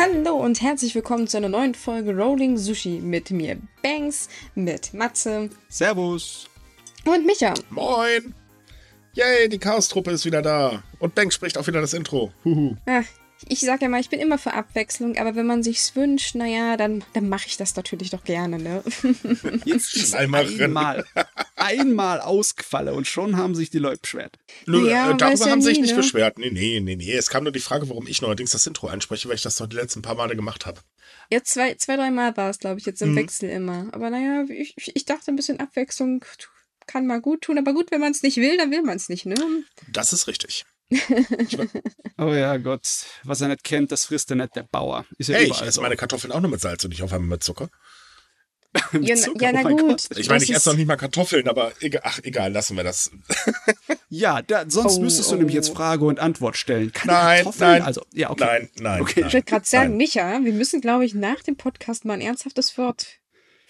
Hallo und herzlich willkommen zu einer neuen Folge Rolling Sushi mit mir Banks, mit Matze Servus. und Micha. Moin! Yay, die Chaos-Truppe ist wieder da. Und Bank spricht auch wieder das Intro. Huhu. Ah, ich sag ja mal, ich bin immer für Abwechslung, aber wenn man sich's wünscht, naja, dann, dann mache ich das natürlich doch gerne, ne? Jetzt ist Schleimerin. einmal, einmal ausgefallen und schon haben sich die Leute beschwert. Nö, Ja, äh, darüber ja haben sie sich nie, nicht ne? beschwert. Nee, nee, nee, nee. Es kam nur die Frage, warum ich neuerdings das Intro einspreche, weil ich das doch die letzten paar Male gemacht habe. Ja, zwei, zwei drei Mal war es, glaube ich, jetzt im Mhm. Wechsel immer. Aber naja, ich, ich dachte, ein bisschen Abwechslung kann mal gut tun, aber gut, wenn man es nicht will, dann will man es nicht, ne? Das ist richtig. Oh ja, Gott. Was er nicht kennt, das frisst er nicht der Bauer. Ist ja Hey, ich esse so. meine Kartoffeln auch nur mit Salz und nicht auf einmal mit Zucker. Mit Ja, na- Zucker, ja, na oh gut. Gott. Ich meine, ich esse noch nicht mal Kartoffeln, aber egal, ach, egal, lassen wir das. Ja, da, sonst Oh, müsstest du oh. nämlich jetzt Frage und Antwort stellen. Keine Nein, nein. Also, ja, okay. Nein, nein. Okay. Ich nein, wollte gerade sagen, nein. Micha, wir müssen, glaube ich, nach dem Podcast mal ein ernsthaftes Wort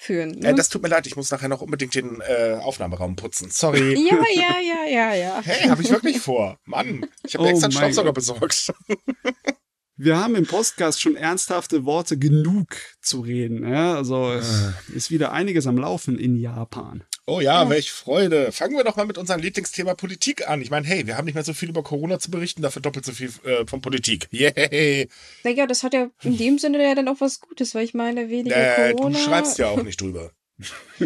führen. Ne? Äh, das tut mir leid, ich muss nachher noch unbedingt den äh, Aufnahmeraum putzen. Sorry. ja, ja, ja, ja, ja. Hey, habe ich wirklich vor. Mann, ich habe Oh extra einen Staubsauger besorgt. Wir haben im Podcast schon ernsthafte Worte genug zu reden. Ja, also es Äh. ist wieder einiges am Laufen in Japan. Oh ja, welch Freude. Fangen wir doch mal mit unserem Lieblingsthema Politik an. Ich meine, hey, wir haben nicht mehr so viel über Corona zu berichten, dafür doppelt so viel äh, von Politik. Yay. Naja, das hat ja in dem Sinne ja dann auch was Gutes, weil ich meine, weniger Äh, du Corona. schreibst ja auch nicht drüber.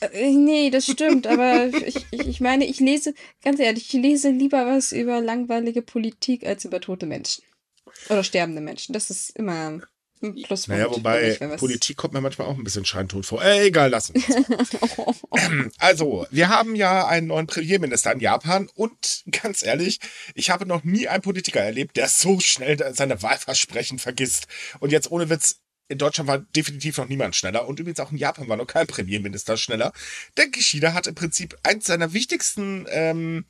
Äh, nee, das stimmt, aber ich, ich, ich meine, ich lese, ganz ehrlich, ich lese lieber was über langweilige Politik als über tote Menschen. Oder sterbende Menschen. Das ist immer ein Pluspunkt. Naja, wobei Politik kommt mir manchmal auch ein bisschen scheintot vor. Äh, egal, lassen Ähm, Also, wir haben ja einen neuen Premierminister in Japan und ganz ehrlich, ich habe noch nie einen Politiker erlebt, der so schnell seine Wahlversprechen vergisst. Und jetzt ohne Witz, in Deutschland war definitiv noch niemand schneller und übrigens auch in Japan war noch kein Premierminister schneller. Denn Kishida hat im Prinzip eins seiner wichtigsten, ähm,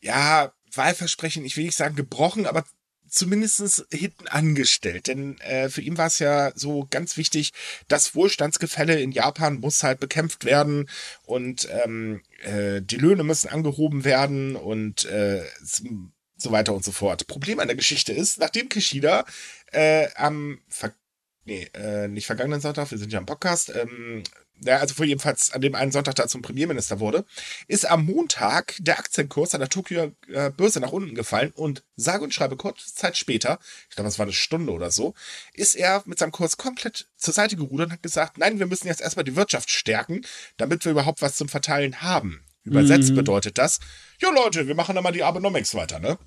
ja, Wahlversprechen, ich will nicht sagen gebrochen, aber zumindest hinten angestellt. Denn äh, für ihn war es ja so ganz wichtig, das Wohlstandsgefälle in Japan muss halt bekämpft werden und ähm, äh, die Löhne müssen angehoben werden und äh, so weiter und so fort. Problem an der Geschichte ist, nachdem Kishida äh, am Ver nee, äh, nicht vergangenen Sonntag, wir sind ja am Podcast, ähm, ja, also vor jedenfalls an dem einen Sonntag da zum Premierminister wurde, ist am Montag der Aktienkurs an der Tokio äh, Börse nach unten gefallen und sage und schreibe kurze Zeit später, ich glaube, es war eine Stunde oder so, ist er mit seinem Kurs komplett zur Seite gerudert und hat gesagt, nein, wir müssen jetzt erstmal die Wirtschaft stärken, damit wir überhaupt was zum Verteilen haben. Übersetzt Mhm. bedeutet das, jo Leute, wir machen dann mal die Abenomics weiter, ne?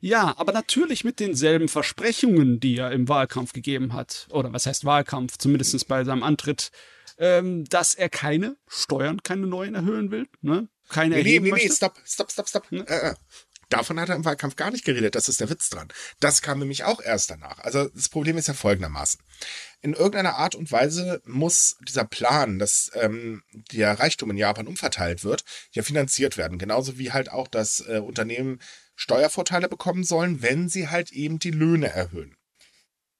Ja, aber natürlich mit denselben Versprechungen, die er im Wahlkampf gegeben hat. Oder was heißt Wahlkampf? Zumindest bei seinem Antritt, ähm, dass er keine Steuern, keine neuen erhöhen will. Ne? Keine Nee, nee, erheben nee, nee, möchte. stopp, stopp, stopp, stopp. Ne? Äh, äh. Davon hat er im Wahlkampf gar nicht geredet, das ist der Witz dran. Das kam nämlich auch erst danach. Also das Problem ist ja folgendermaßen. In irgendeiner Art und Weise muss dieser Plan, dass ähm, der Reichtum in Japan umverteilt wird, ja finanziert werden. Genauso wie halt auch, dass äh, Unternehmen Steuervorteile bekommen sollen, wenn sie halt eben die Löhne erhöhen.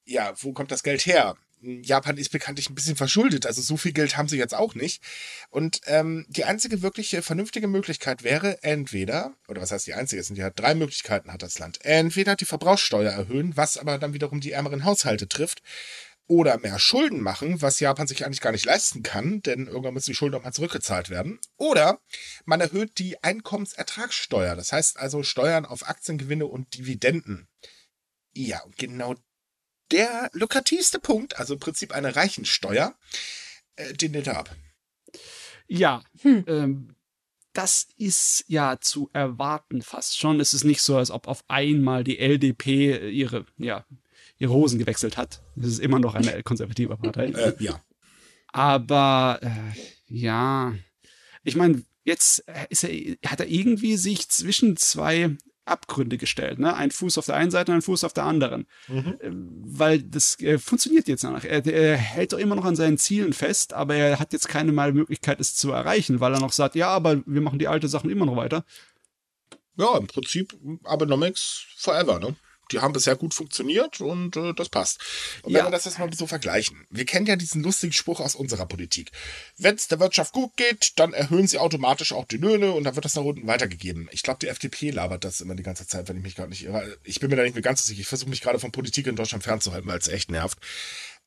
Ja, wo kommt das Geld her? Japan ist bekanntlich ein bisschen verschuldet, also so viel Geld haben sie jetzt auch nicht. Und ähm, die einzige wirkliche vernünftige Möglichkeit wäre entweder, oder was heißt die einzige, es sind ja drei Möglichkeiten hat das Land. Entweder die Verbrauchssteuer erhöhen, was aber dann wiederum die ärmeren Haushalte trifft, oder mehr Schulden machen, was Japan sich eigentlich gar nicht leisten kann, denn irgendwann müssen die Schulden auch mal zurückgezahlt werden. Oder man erhöht die Einkommensertragssteuer, das heißt also Steuern auf Aktiengewinne und Dividenden. Ja, und genau der lukrativste Punkt, also im Prinzip eine Reichensteuer, äh, den lehnt er ab. Ja, Hm. ähm, das ist ja zu erwarten fast schon. Es ist nicht so, als ob auf einmal die LDP ihre, ja, ihre Hosen gewechselt hat. Es ist immer noch eine konservative Partei. Äh, ja. Aber äh, ja, ich meine, jetzt äh, ist er, hat er irgendwie sich zwischen zwei Abgründe gestellt, ne? Ein Fuß auf der einen Seite und ein Fuß auf der anderen. Mhm. Ähm, Weil das äh, funktioniert jetzt noch. Er, er hält doch immer noch an seinen Zielen fest, aber er hat jetzt keine mal Möglichkeit, es zu erreichen, weil er noch sagt, ja, aber wir machen die alten Sachen immer noch weiter. Ja, im Prinzip Abenomics forever, ne? Die haben bisher gut funktioniert und äh, das passt. Und Ja. wenn wir das jetzt mal so vergleichen, wir kennen ja diesen lustigen Spruch aus unserer Politik. Wenn es der Wirtschaft gut geht, dann erhöhen sie automatisch auch die Löhne und dann wird das nach unten weitergegeben. Ich glaube, die FDP labert das immer die ganze Zeit, wenn ich mich gerade nicht irre. Ich bin mir da nicht mehr ganz so sicher. Ich versuche mich gerade von Politik in Deutschland fernzuhalten, weil es echt nervt.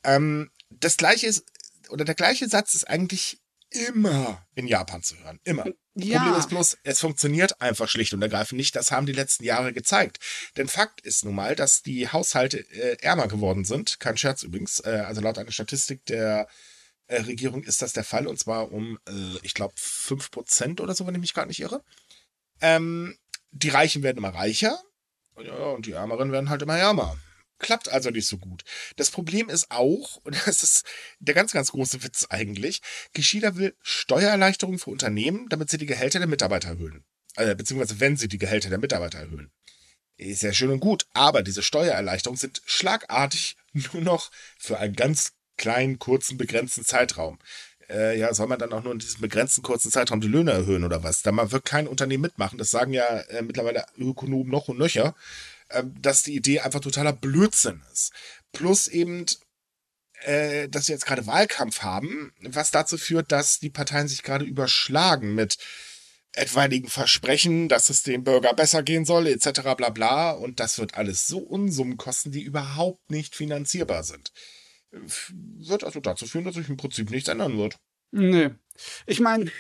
Ähm, das gleiche ist, oder der gleiche Satz ist eigentlich immer in Japan zu hören. Immer. Ja. Problem ist bloß, es funktioniert einfach schlicht und ergreifend nicht. Das haben die letzten Jahre gezeigt. Denn Fakt ist nun mal, dass die Haushalte äh, ärmer geworden sind. Kein Scherz übrigens. Äh, also laut einer Statistik der äh, Regierung ist das der Fall. Und zwar um, äh, ich glaube, 5% oder so, wenn ich mich gerade nicht irre. Ähm, die Reichen werden immer reicher. Ja, und die Ärmeren werden halt immer ärmer. Klappt also nicht so gut. Das Problem ist auch, und das ist der ganz, ganz große Witz eigentlich, Geschieder will Steuererleichterungen für Unternehmen, damit sie die Gehälter der Mitarbeiter erhöhen. Äh, beziehungsweise wenn sie die Gehälter der Mitarbeiter erhöhen. Ist ja schön und gut, aber diese Steuererleichterungen sind schlagartig nur noch für einen ganz kleinen, kurzen, begrenzten Zeitraum. Äh, ja, soll man dann auch nur in diesem begrenzten, kurzen Zeitraum die Löhne erhöhen oder was? Da wird kein Unternehmen mitmachen. Das sagen ja äh, mittlerweile Ökonomen noch und nöcher, dass die Idee einfach totaler Blödsinn ist. Plus eben äh, dass wir jetzt gerade Wahlkampf haben, was dazu führt, dass die Parteien sich gerade überschlagen mit etwaigen Versprechen, dass es dem Bürger besser gehen soll, etc. bla bla. Und das wird alles so Unsummen kosten, die überhaupt nicht finanzierbar sind. Wird also dazu führen, dass sich im Prinzip nichts ändern wird. Nee. Ich meine,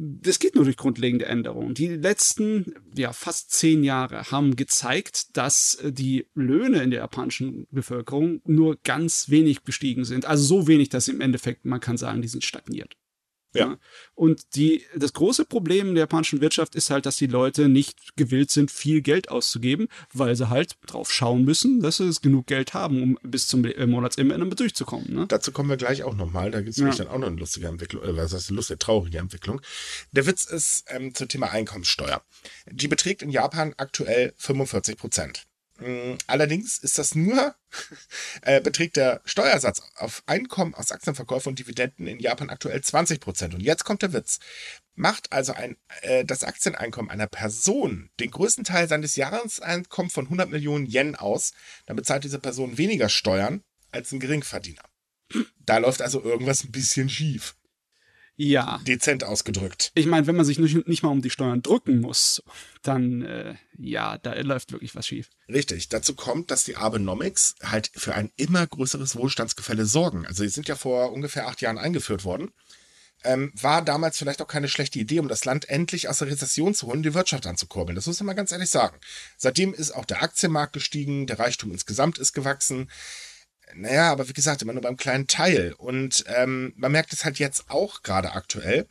das geht nur durch grundlegende Änderungen. Die letzten, ja, fast zehn Jahre haben gezeigt, dass äh, die Löhne in der japanischen Bevölkerung nur ganz wenig gestiegen sind. Also so wenig, dass im Endeffekt, man kann sagen, die sind stagniert. Ja. Und die, das große Problem der japanischen Wirtschaft ist halt, dass die Leute nicht gewillt sind, viel Geld auszugeben, weil sie halt drauf schauen müssen, dass sie genug Geld haben, um bis zum äh, Monatsende durchzukommen. Ne? Dazu kommen wir gleich auch nochmal. Da gibt es Ja. nämlich dann auch noch eine lustige Entwicklung, äh, was heißt eine lustige, traurige Entwicklung. Der Witz ist ähm, zum Thema Einkommenssteuer. Die beträgt in Japan aktuell 45 Prozent. Mm, Allerdings ist das nur, äh, beträgt der Steuersatz auf Einkommen aus Aktienverkäufen und Dividenden in Japan aktuell 20 Prozent. Und jetzt kommt der Witz. Macht also ein, äh, das Aktieneinkommen einer Person den größten Teil seines Jahreseinkommens von 100 Millionen Yen aus, dann bezahlt diese Person weniger Steuern als ein Geringverdiener. Da läuft also irgendwas ein bisschen schief. Ja. Dezent ausgedrückt. Ich meine, wenn man sich nicht, nicht mal um die Steuern drücken muss, dann, äh, ja, da läuft wirklich was schief. Richtig. Dazu kommt, dass die Abenomics halt für ein immer größeres Wohlstandsgefälle sorgen. Also die sind ja vor ungefähr acht Jahren eingeführt worden. Ähm, war damals vielleicht auch keine schlechte Idee, um das Land endlich aus der Rezession zu holen, die Wirtschaft anzukurbeln. Das muss man mal ganz ehrlich sagen. Seitdem ist auch der Aktienmarkt gestiegen, der Reichtum insgesamt ist gewachsen. Naja, aber wie gesagt, immer nur beim kleinen Teil. Und ähm, man merkt es halt jetzt auch gerade aktuell.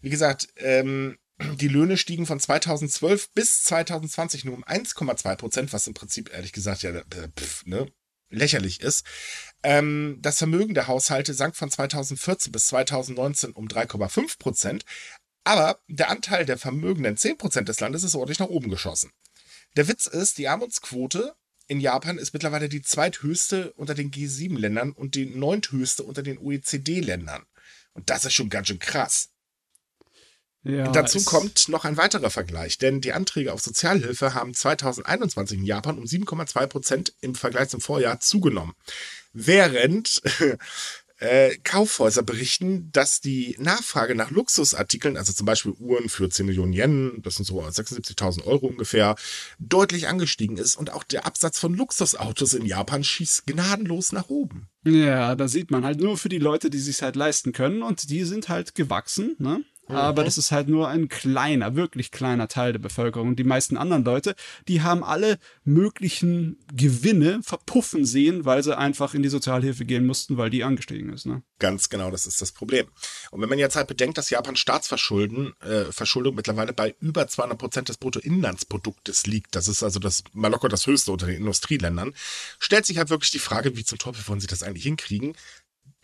Wie gesagt, ähm, die Löhne stiegen von 2012 bis 2020 nur um 1,2 Prozent, was im Prinzip ehrlich gesagt ja äh, pf, ne, lächerlich ist. Ähm, das Vermögen der Haushalte sank von 2014 bis 2019 um 3,5 Prozent. Aber der Anteil der vermögenden 10 Prozent des Landes ist ordentlich nach oben geschossen. Der Witz ist, die Armutdsquote in Japan ist mittlerweile die zweithöchste unter den G7-Ländern und die neunthöchste unter den OECD-Ländern. Und das ist schon ganz schön krass. Ja, Dazu kommt noch ein weiterer Vergleich, denn die Anträge auf Sozialhilfe haben 2021 in Japan um 7,2 Prozent im Vergleich zum Vorjahr zugenommen. Während äh, Kaufhäuser berichten, dass die Nachfrage nach Luxusartikeln, also zum Beispiel Uhren für 10 Millionen Yen, das sind so 76.000 Euro ungefähr, deutlich angestiegen ist und auch der Absatz von Luxusautos in Japan schießt gnadenlos nach oben. Ja, da sieht man halt nur für die Leute, die sich halt leisten können und die sind halt gewachsen, ne? Aber das ist halt nur ein kleiner, wirklich kleiner Teil der Bevölkerung. Und die meisten anderen Leute, die haben alle möglichen Gewinne verpuffen sehen, weil sie einfach in die Sozialhilfe gehen mussten, weil die angestiegen ist, ne? Ganz genau, das ist das Problem. Und wenn man jetzt halt bedenkt, dass Japan Staatsverschulden, äh, Verschuldung mittlerweile bei über 200 Prozent des Bruttoinlandsproduktes liegt, das ist also das mal locker das höchste unter den Industrieländern, stellt sich halt wirklich die Frage, wie zum Teufel wollen sie das eigentlich hinkriegen,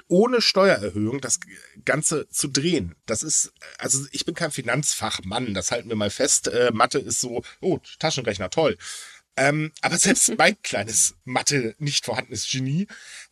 ohne Steuererhöhung das Ganze zu drehen. Das ist, also ich bin kein Finanzfachmann, das halten wir mal fest. Äh, Mathe ist so, oh, Taschenrechner, toll. Ähm, aber selbst mein kleines Mathe nicht vorhandenes Genie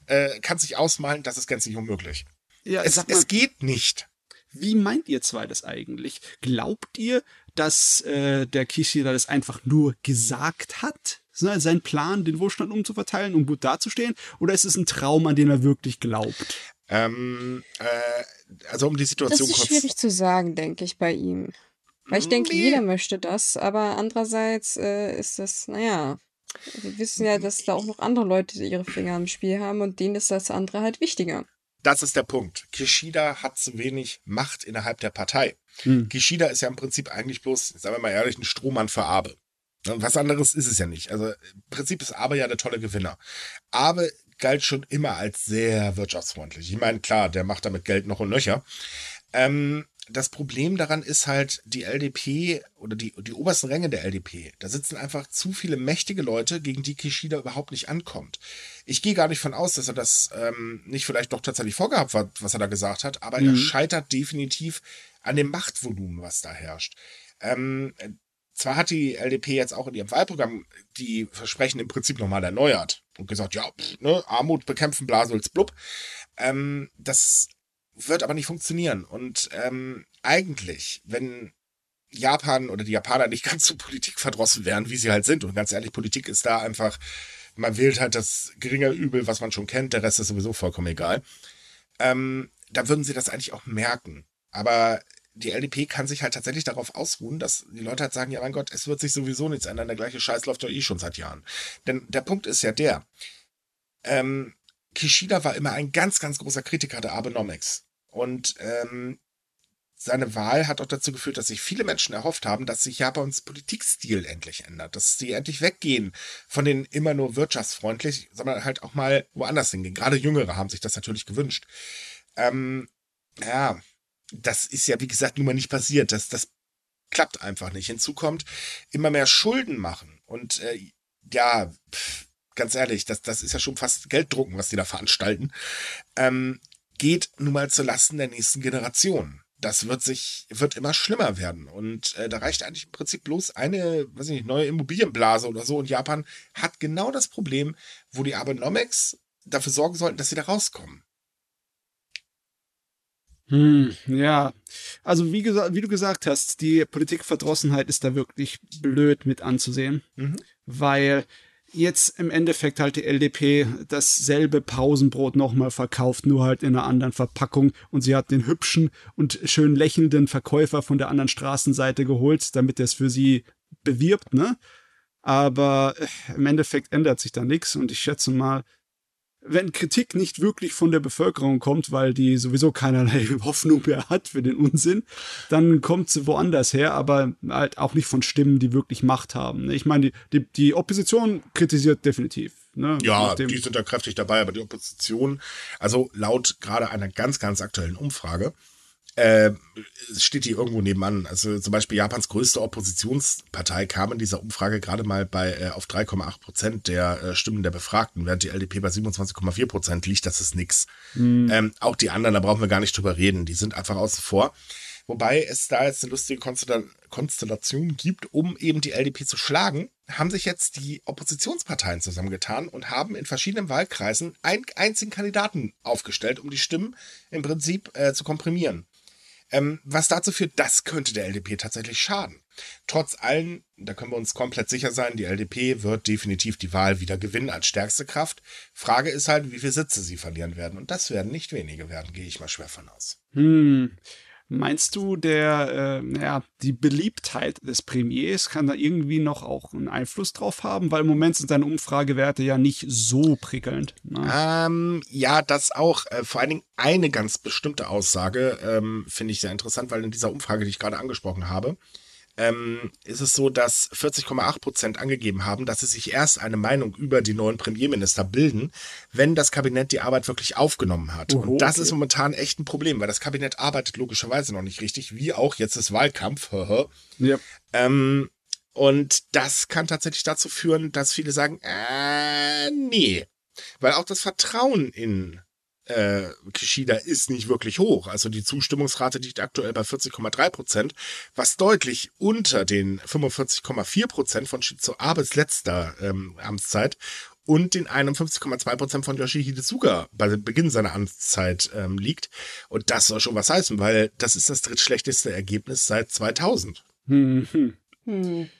äh, kann sich ausmalen, das ist gänzlich unmöglich. Ja, Es, mal, es geht nicht. wie meint ihr zwei das eigentlich? Glaubt ihr, dass äh, der Kishida das einfach nur gesagt hat? Ne, sein Plan, den Wohlstand umzuverteilen, um gut dazustehen? Oder ist es ein Traum, an den er wirklich glaubt? Ähm, äh, also um die Situation Das ist kurz. schwierig zu sagen, denke ich, bei ihm. Weil ich denke, Nee. jeder möchte das, aber andererseits äh, ist das, naja, wir wissen ja, dass da auch noch andere Leute ihre Finger im Spiel haben und denen ist das andere halt wichtiger. Das ist der Punkt. Kishida hat zu wenig Macht innerhalb der Partei. Hm. Kishida ist ja im Prinzip eigentlich bloß, sagen wir mal ehrlich, ein Strohmann für Abe. Was anderes ist es ja nicht. Also im Prinzip ist Abe ja der tolle Gewinner. Abe galt schon immer als sehr wirtschaftsfreundlich. Ich meine, klar, der macht damit Geld noch und nöcher. Ähm, das Problem daran ist halt, die LDP oder die, die obersten Ränge der LDP, da sitzen einfach zu viele mächtige Leute, gegen die Kishida überhaupt nicht ankommt. Ich gehe gar nicht von aus, dass er das ähm, nicht vielleicht doch tatsächlich vorgehabt hat, was er da gesagt hat, aber er Mhm. scheitert definitiv an dem Machtvolumen, was da herrscht. Ähm, zwar hat die LDP jetzt auch in ihrem Wahlprogramm die Versprechen im Prinzip nochmal erneuert und gesagt, ja, pff, ne, Armut bekämpfen, Blasulz, blub. Ähm, das wird aber nicht funktionieren. Und ähm, eigentlich, wenn Japan oder die Japaner nicht ganz so politikverdrossen wären, wie sie halt sind, und ganz ehrlich, Politik ist da einfach, man wählt halt das geringe Übel, was man schon kennt, der Rest ist sowieso vollkommen egal, ähm, da würden sie das eigentlich auch merken. Aber die LDP kann sich halt tatsächlich darauf ausruhen, dass die Leute halt sagen, ja mein Gott, es wird sich sowieso nichts ändern, der gleiche Scheiß läuft doch eh schon seit Jahren. Denn der Punkt ist ja der, ähm, Kishida war immer ein ganz, ganz großer Kritiker der Abenomics. Und ähm, seine Wahl hat auch dazu geführt, dass sich viele Menschen erhofft haben, dass sich Japans Politikstil endlich ändert, dass sie endlich weggehen von den immer nur wirtschaftsfreundlich, sondern halt auch mal woanders hingehen. Gerade Jüngere haben sich das natürlich gewünscht. Ähm, ja, das ist ja, wie gesagt, nun mal nicht passiert. Das, das klappt einfach nicht. Hinzu kommt, immer mehr Schulden machen. Und äh, ja, pff, ganz ehrlich, das, das ist ja schon fast Gelddrucken, was die da veranstalten. Ähm, geht nun mal zu Lasten der nächsten Generation. Das wird sich, wird immer schlimmer werden. Und äh, da reicht eigentlich im Prinzip bloß eine, weiß ich nicht, neue Immobilienblase oder so. Und Japan hat genau das Problem, wo die Abenomics dafür sorgen sollten, dass sie da rauskommen. Hm, ja. Also wie gesagt, wie du gesagt hast, die Politikverdrossenheit ist da wirklich blöd mit anzusehen, Mhm. weil jetzt im Endeffekt halt die LDP dasselbe Pausenbrot nochmal verkauft, nur halt in einer anderen Verpackung und sie hat den hübschen und schön lächelnden Verkäufer von der anderen Straßenseite geholt, damit er es für sie bewirbt, ne? Aber äh, im Endeffekt ändert sich da nichts und ich schätze mal, wenn Kritik nicht wirklich von der Bevölkerung kommt, weil die sowieso keinerlei Hoffnung mehr hat für den Unsinn, dann kommt sie woanders her, aber halt auch nicht von Stimmen, die wirklich Macht haben. ne? Ich meine, die, die, die Opposition kritisiert definitiv. Ne? Ja, die sind da kräftig dabei, aber die Opposition, also laut gerade einer ganz, ganz aktuellen Umfrage, äh, steht die irgendwo nebenan. Also zum Beispiel Japans größte Oppositionspartei kam in dieser Umfrage gerade mal bei äh, auf 3,8 Prozent der äh, Stimmen der Befragten, während die LDP bei 27,4 Prozent liegt. Das ist nix. Ähm, auch die anderen, da brauchen wir gar nicht drüber reden. Die sind einfach außen vor. Wobei es da jetzt eine lustige Konstella Konstellation gibt, um eben die LDP zu schlagen, haben sich jetzt die Oppositionsparteien zusammengetan und haben in verschiedenen Wahlkreisen einen einzigen Kandidaten aufgestellt, um die Stimmen im Prinzip äh, zu komprimieren. Ähm, was dazu führt, das könnte der LDP tatsächlich schaden. Trotz allem, da können wir uns komplett sicher sein, die LDP wird definitiv die Wahl wieder gewinnen als stärkste Kraft. Frage ist halt, wie viele Sitze sie verlieren werden. Und das werden nicht wenige werden, gehe ich mal schwer von aus. Hm. Meinst du, der, äh, ja, die Beliebtheit des Premiers kann da irgendwie noch auch einen Einfluss drauf haben? Weil im Moment sind seine Umfragewerte ja nicht so prickelnd. Ne? Ähm, ja, das auch. Äh, vor allen Dingen eine ganz bestimmte Aussage ähm, finde ich sehr interessant, weil in dieser Umfrage, die ich gerade angesprochen habe, ähm, ist es so, dass 40,8 Prozent angegeben haben, dass sie sich erst eine Meinung über die neuen Premierminister bilden, wenn das Kabinett die Arbeit wirklich aufgenommen hat. Oho, Und das ist momentan echt ein Problem, weil das Kabinett arbeitet logischerweise noch nicht richtig, wie auch jetzt ist Wahlkampf. Ja. Ähm, und das kann tatsächlich dazu führen, dass viele sagen, äh, nee. Weil auch das Vertrauen in äh, Kishida ist nicht wirklich hoch. Also die Zustimmungsrate liegt aktuell bei 40,3 Prozent, was deutlich unter den 45,4 Prozent von Shizu Abes letzter ähm, Amtszeit und den 51,2 Prozent von Yoshihide Suga bei Beginn seiner Amtszeit ähm, liegt. Und das soll schon was heißen, weil das ist das drittschlechteste Ergebnis seit 2000. Hm, hm. Hm.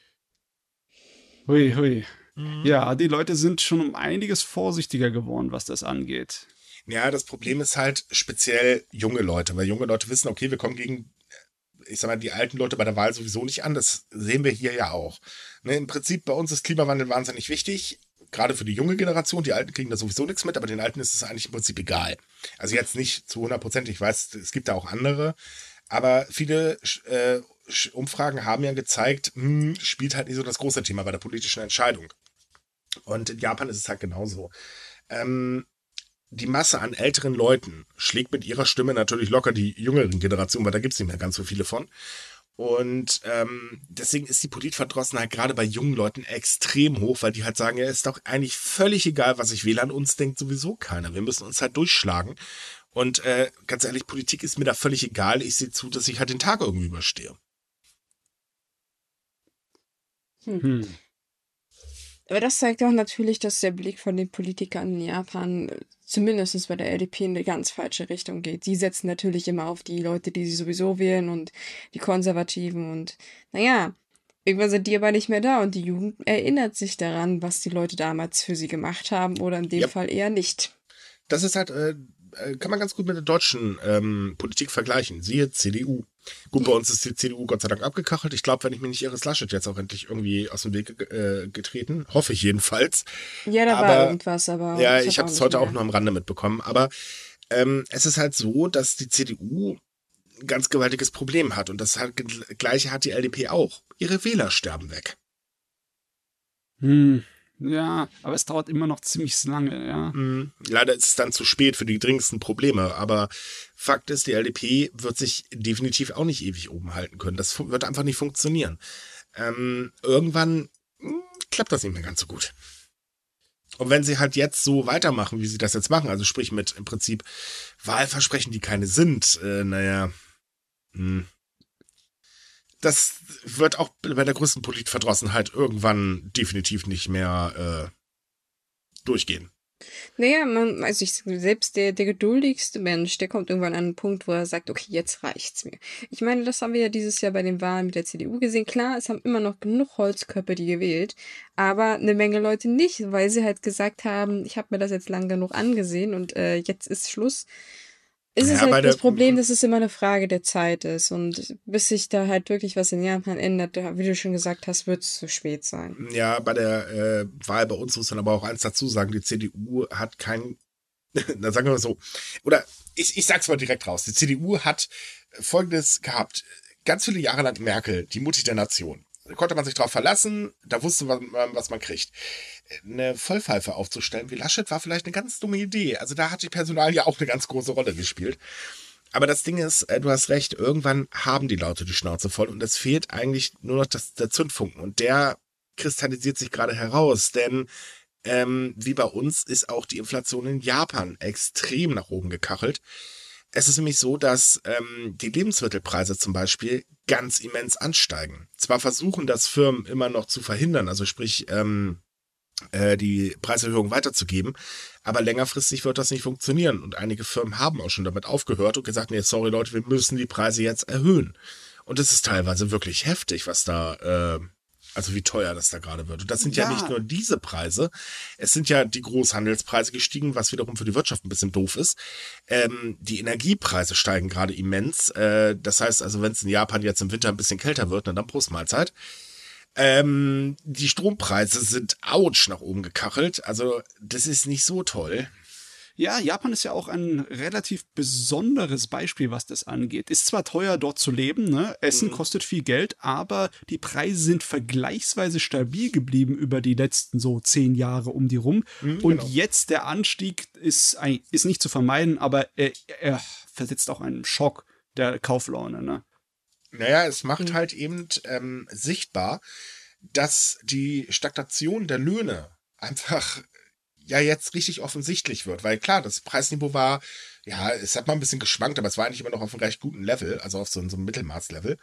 Hui, hui. Mhm. Ja, die Leute sind schon um einiges vorsichtiger geworden, was das angeht. Ja, das Problem ist halt speziell junge Leute, weil junge Leute wissen, okay, wir kommen gegen, ich sag mal, die alten Leute bei der Wahl sowieso nicht an. Das sehen wir hier ja auch. Ne, Im Prinzip bei uns ist Klimawandel wahnsinnig wichtig, gerade für die junge Generation. Die Alten kriegen da sowieso nichts mit, aber den Alten ist es eigentlich im Prinzip egal. Also jetzt nicht zu 100 Prozent. Ich weiß, es gibt da auch andere. Aber viele äh, Umfragen haben ja gezeigt, hm, spielt halt nicht so das große Thema bei der politischen Entscheidung. Und in Japan ist es halt genauso. Ähm, die Masse an älteren Leuten schlägt mit ihrer Stimme natürlich locker die jüngeren Generationen, weil da gibt es nicht mehr ganz so viele von. Und ähm, deswegen ist die Politverdrossenheit gerade bei jungen Leuten extrem hoch, weil die halt sagen, ja, ist doch eigentlich völlig egal, was ich wähle, an uns denkt sowieso keiner. Wir müssen uns halt durchschlagen. Und äh, ganz ehrlich, Politik ist mir da völlig egal. Ich sehe zu, dass ich halt den Tag irgendwie überstehe. Hm. hm. Aber das zeigt auch natürlich, dass der Blick von den Politikern in Japan, zumindest bei der LDP, in eine ganz falsche Richtung geht. Sie setzen natürlich immer auf die Leute, die sie sowieso wählen und die Konservativen und naja, irgendwann sind die aber nicht mehr da und die Jugend erinnert sich daran, was die Leute damals für sie gemacht haben oder in dem ja. Fall eher nicht. Das ist halt äh, äh, kann man ganz gut mit der deutschen ähm, Politik vergleichen. Siehe CDU. Gut, bei uns ist die CDU Gott sei Dank abgekachelt. Ich glaube, wenn ich mich nicht irre, ist Laschet jetzt auch endlich irgendwie aus dem Weg äh, getreten. Hoffe ich jedenfalls. Ja, da aber, war irgendwas, aber. Ja, ich habe es heute mehr. auch nur am Rande mitbekommen. Aber ähm, es ist halt so, dass die CDU ein ganz gewaltiges Problem hat. Und das hat, gleiche hat die LDP auch. Ihre Wähler sterben weg. Hm. Ja, aber es dauert immer noch ziemlich lange, ja. Mhm. Leider ist es dann zu spät für die dringendsten Probleme, aber Fakt ist, die LDP wird sich definitiv auch nicht ewig oben halten können. Das wird einfach nicht funktionieren. Ähm, irgendwann mh, hm, klappt das nicht mehr ganz so gut. Und wenn sie halt jetzt so weitermachen, wie sie das jetzt machen, also sprich mit im Prinzip Wahlversprechen, die keine sind, äh, naja, mh, hm, das wird auch bei der größten Politverdrossenheit irgendwann definitiv nicht mehr äh, durchgehen. Naja, man, also ich selbst der, der geduldigste Mensch, der kommt irgendwann an einen Punkt, wo er sagt, okay, jetzt reicht's mir. Ich meine, das haben wir ja dieses Jahr bei den Wahlen mit der CDU gesehen. Klar, es haben immer noch genug Holzköpfe, die gewählt, aber eine Menge Leute nicht, weil sie halt gesagt haben, ich habe mir das jetzt lang genug angesehen und äh, jetzt ist Schluss ist es ja, halt das Problem, dass es immer eine Frage der Zeit ist. Und bis sich da halt wirklich was in Japan ändert, wie du schon gesagt hast, wird es zu spät sein. Ja, bei der äh, Wahl bei uns muss man aber auch eins dazu sagen, die CDU hat kein, dann sagen wir mal so, oder ich, ich sag's mal direkt raus, die CDU hat folgendes gehabt. Ganz viele Jahre lang Merkel, die Mutti der Nation. Konnte man sich drauf verlassen, da wusste man, was man kriegt. Eine Vollpfeife aufzustellen wie Laschet war vielleicht eine ganz dumme Idee. Also da hat die Personal ja auch eine ganz große Rolle gespielt. Aber das Ding ist, äh, du hast recht, irgendwann haben die Leute die Schnauze voll und es fehlt eigentlich nur noch das, der Zündfunken. Und der kristallisiert sich gerade heraus, denn ähm, wie bei uns ist auch die Inflation in Japan extrem nach oben gekachelt. Es ist nämlich so, dass ähm, die Lebensmittelpreise zum Beispiel ganz immens ansteigen. Zwar versuchen das Firmen immer noch zu verhindern, also sprich ähm, äh, die Preiserhöhung weiterzugeben, aber längerfristig wird das nicht funktionieren. Und einige Firmen haben auch schon damit aufgehört und gesagt, nee, sorry Leute, wir müssen die Preise jetzt erhöhen. Und es ist teilweise wirklich heftig, was da äh, also wie teuer das da gerade wird. Und das sind ja. ja. nicht nur diese Preise, es sind ja die Großhandelspreise gestiegen, was wiederum für die Wirtschaft ein bisschen doof ist. Ähm, die Energiepreise steigen gerade immens. Äh, das heißt also, wenn es in Japan jetzt im Winter ein bisschen kälter wird, dann Brustmahlzeit. Ähm, die Strompreise sind ouch nach oben gekachelt. Also das ist nicht so toll. Ja, Japan ist ja auch ein relativ besonderes Beispiel, was das angeht. Ist zwar teuer, dort zu leben, ne? Essen mhm. kostet viel Geld, aber die Preise sind vergleichsweise stabil geblieben über die letzten so zehn Jahre um die rum. Mhm, Und genau. jetzt der Anstieg ist, ist nicht zu vermeiden, aber er, er versetzt auch einen Schock der Kauflaune, ne? Naja, es macht mhm. halt eben ähm, sichtbar, dass die Stagnation der Löhne einfach ja jetzt richtig offensichtlich wird. Weil klar, das Preisniveau war, ja, es hat mal ein bisschen geschwankt, aber es war eigentlich immer noch auf einem recht guten Level, also auf so, so einem Mittelmaßlevel.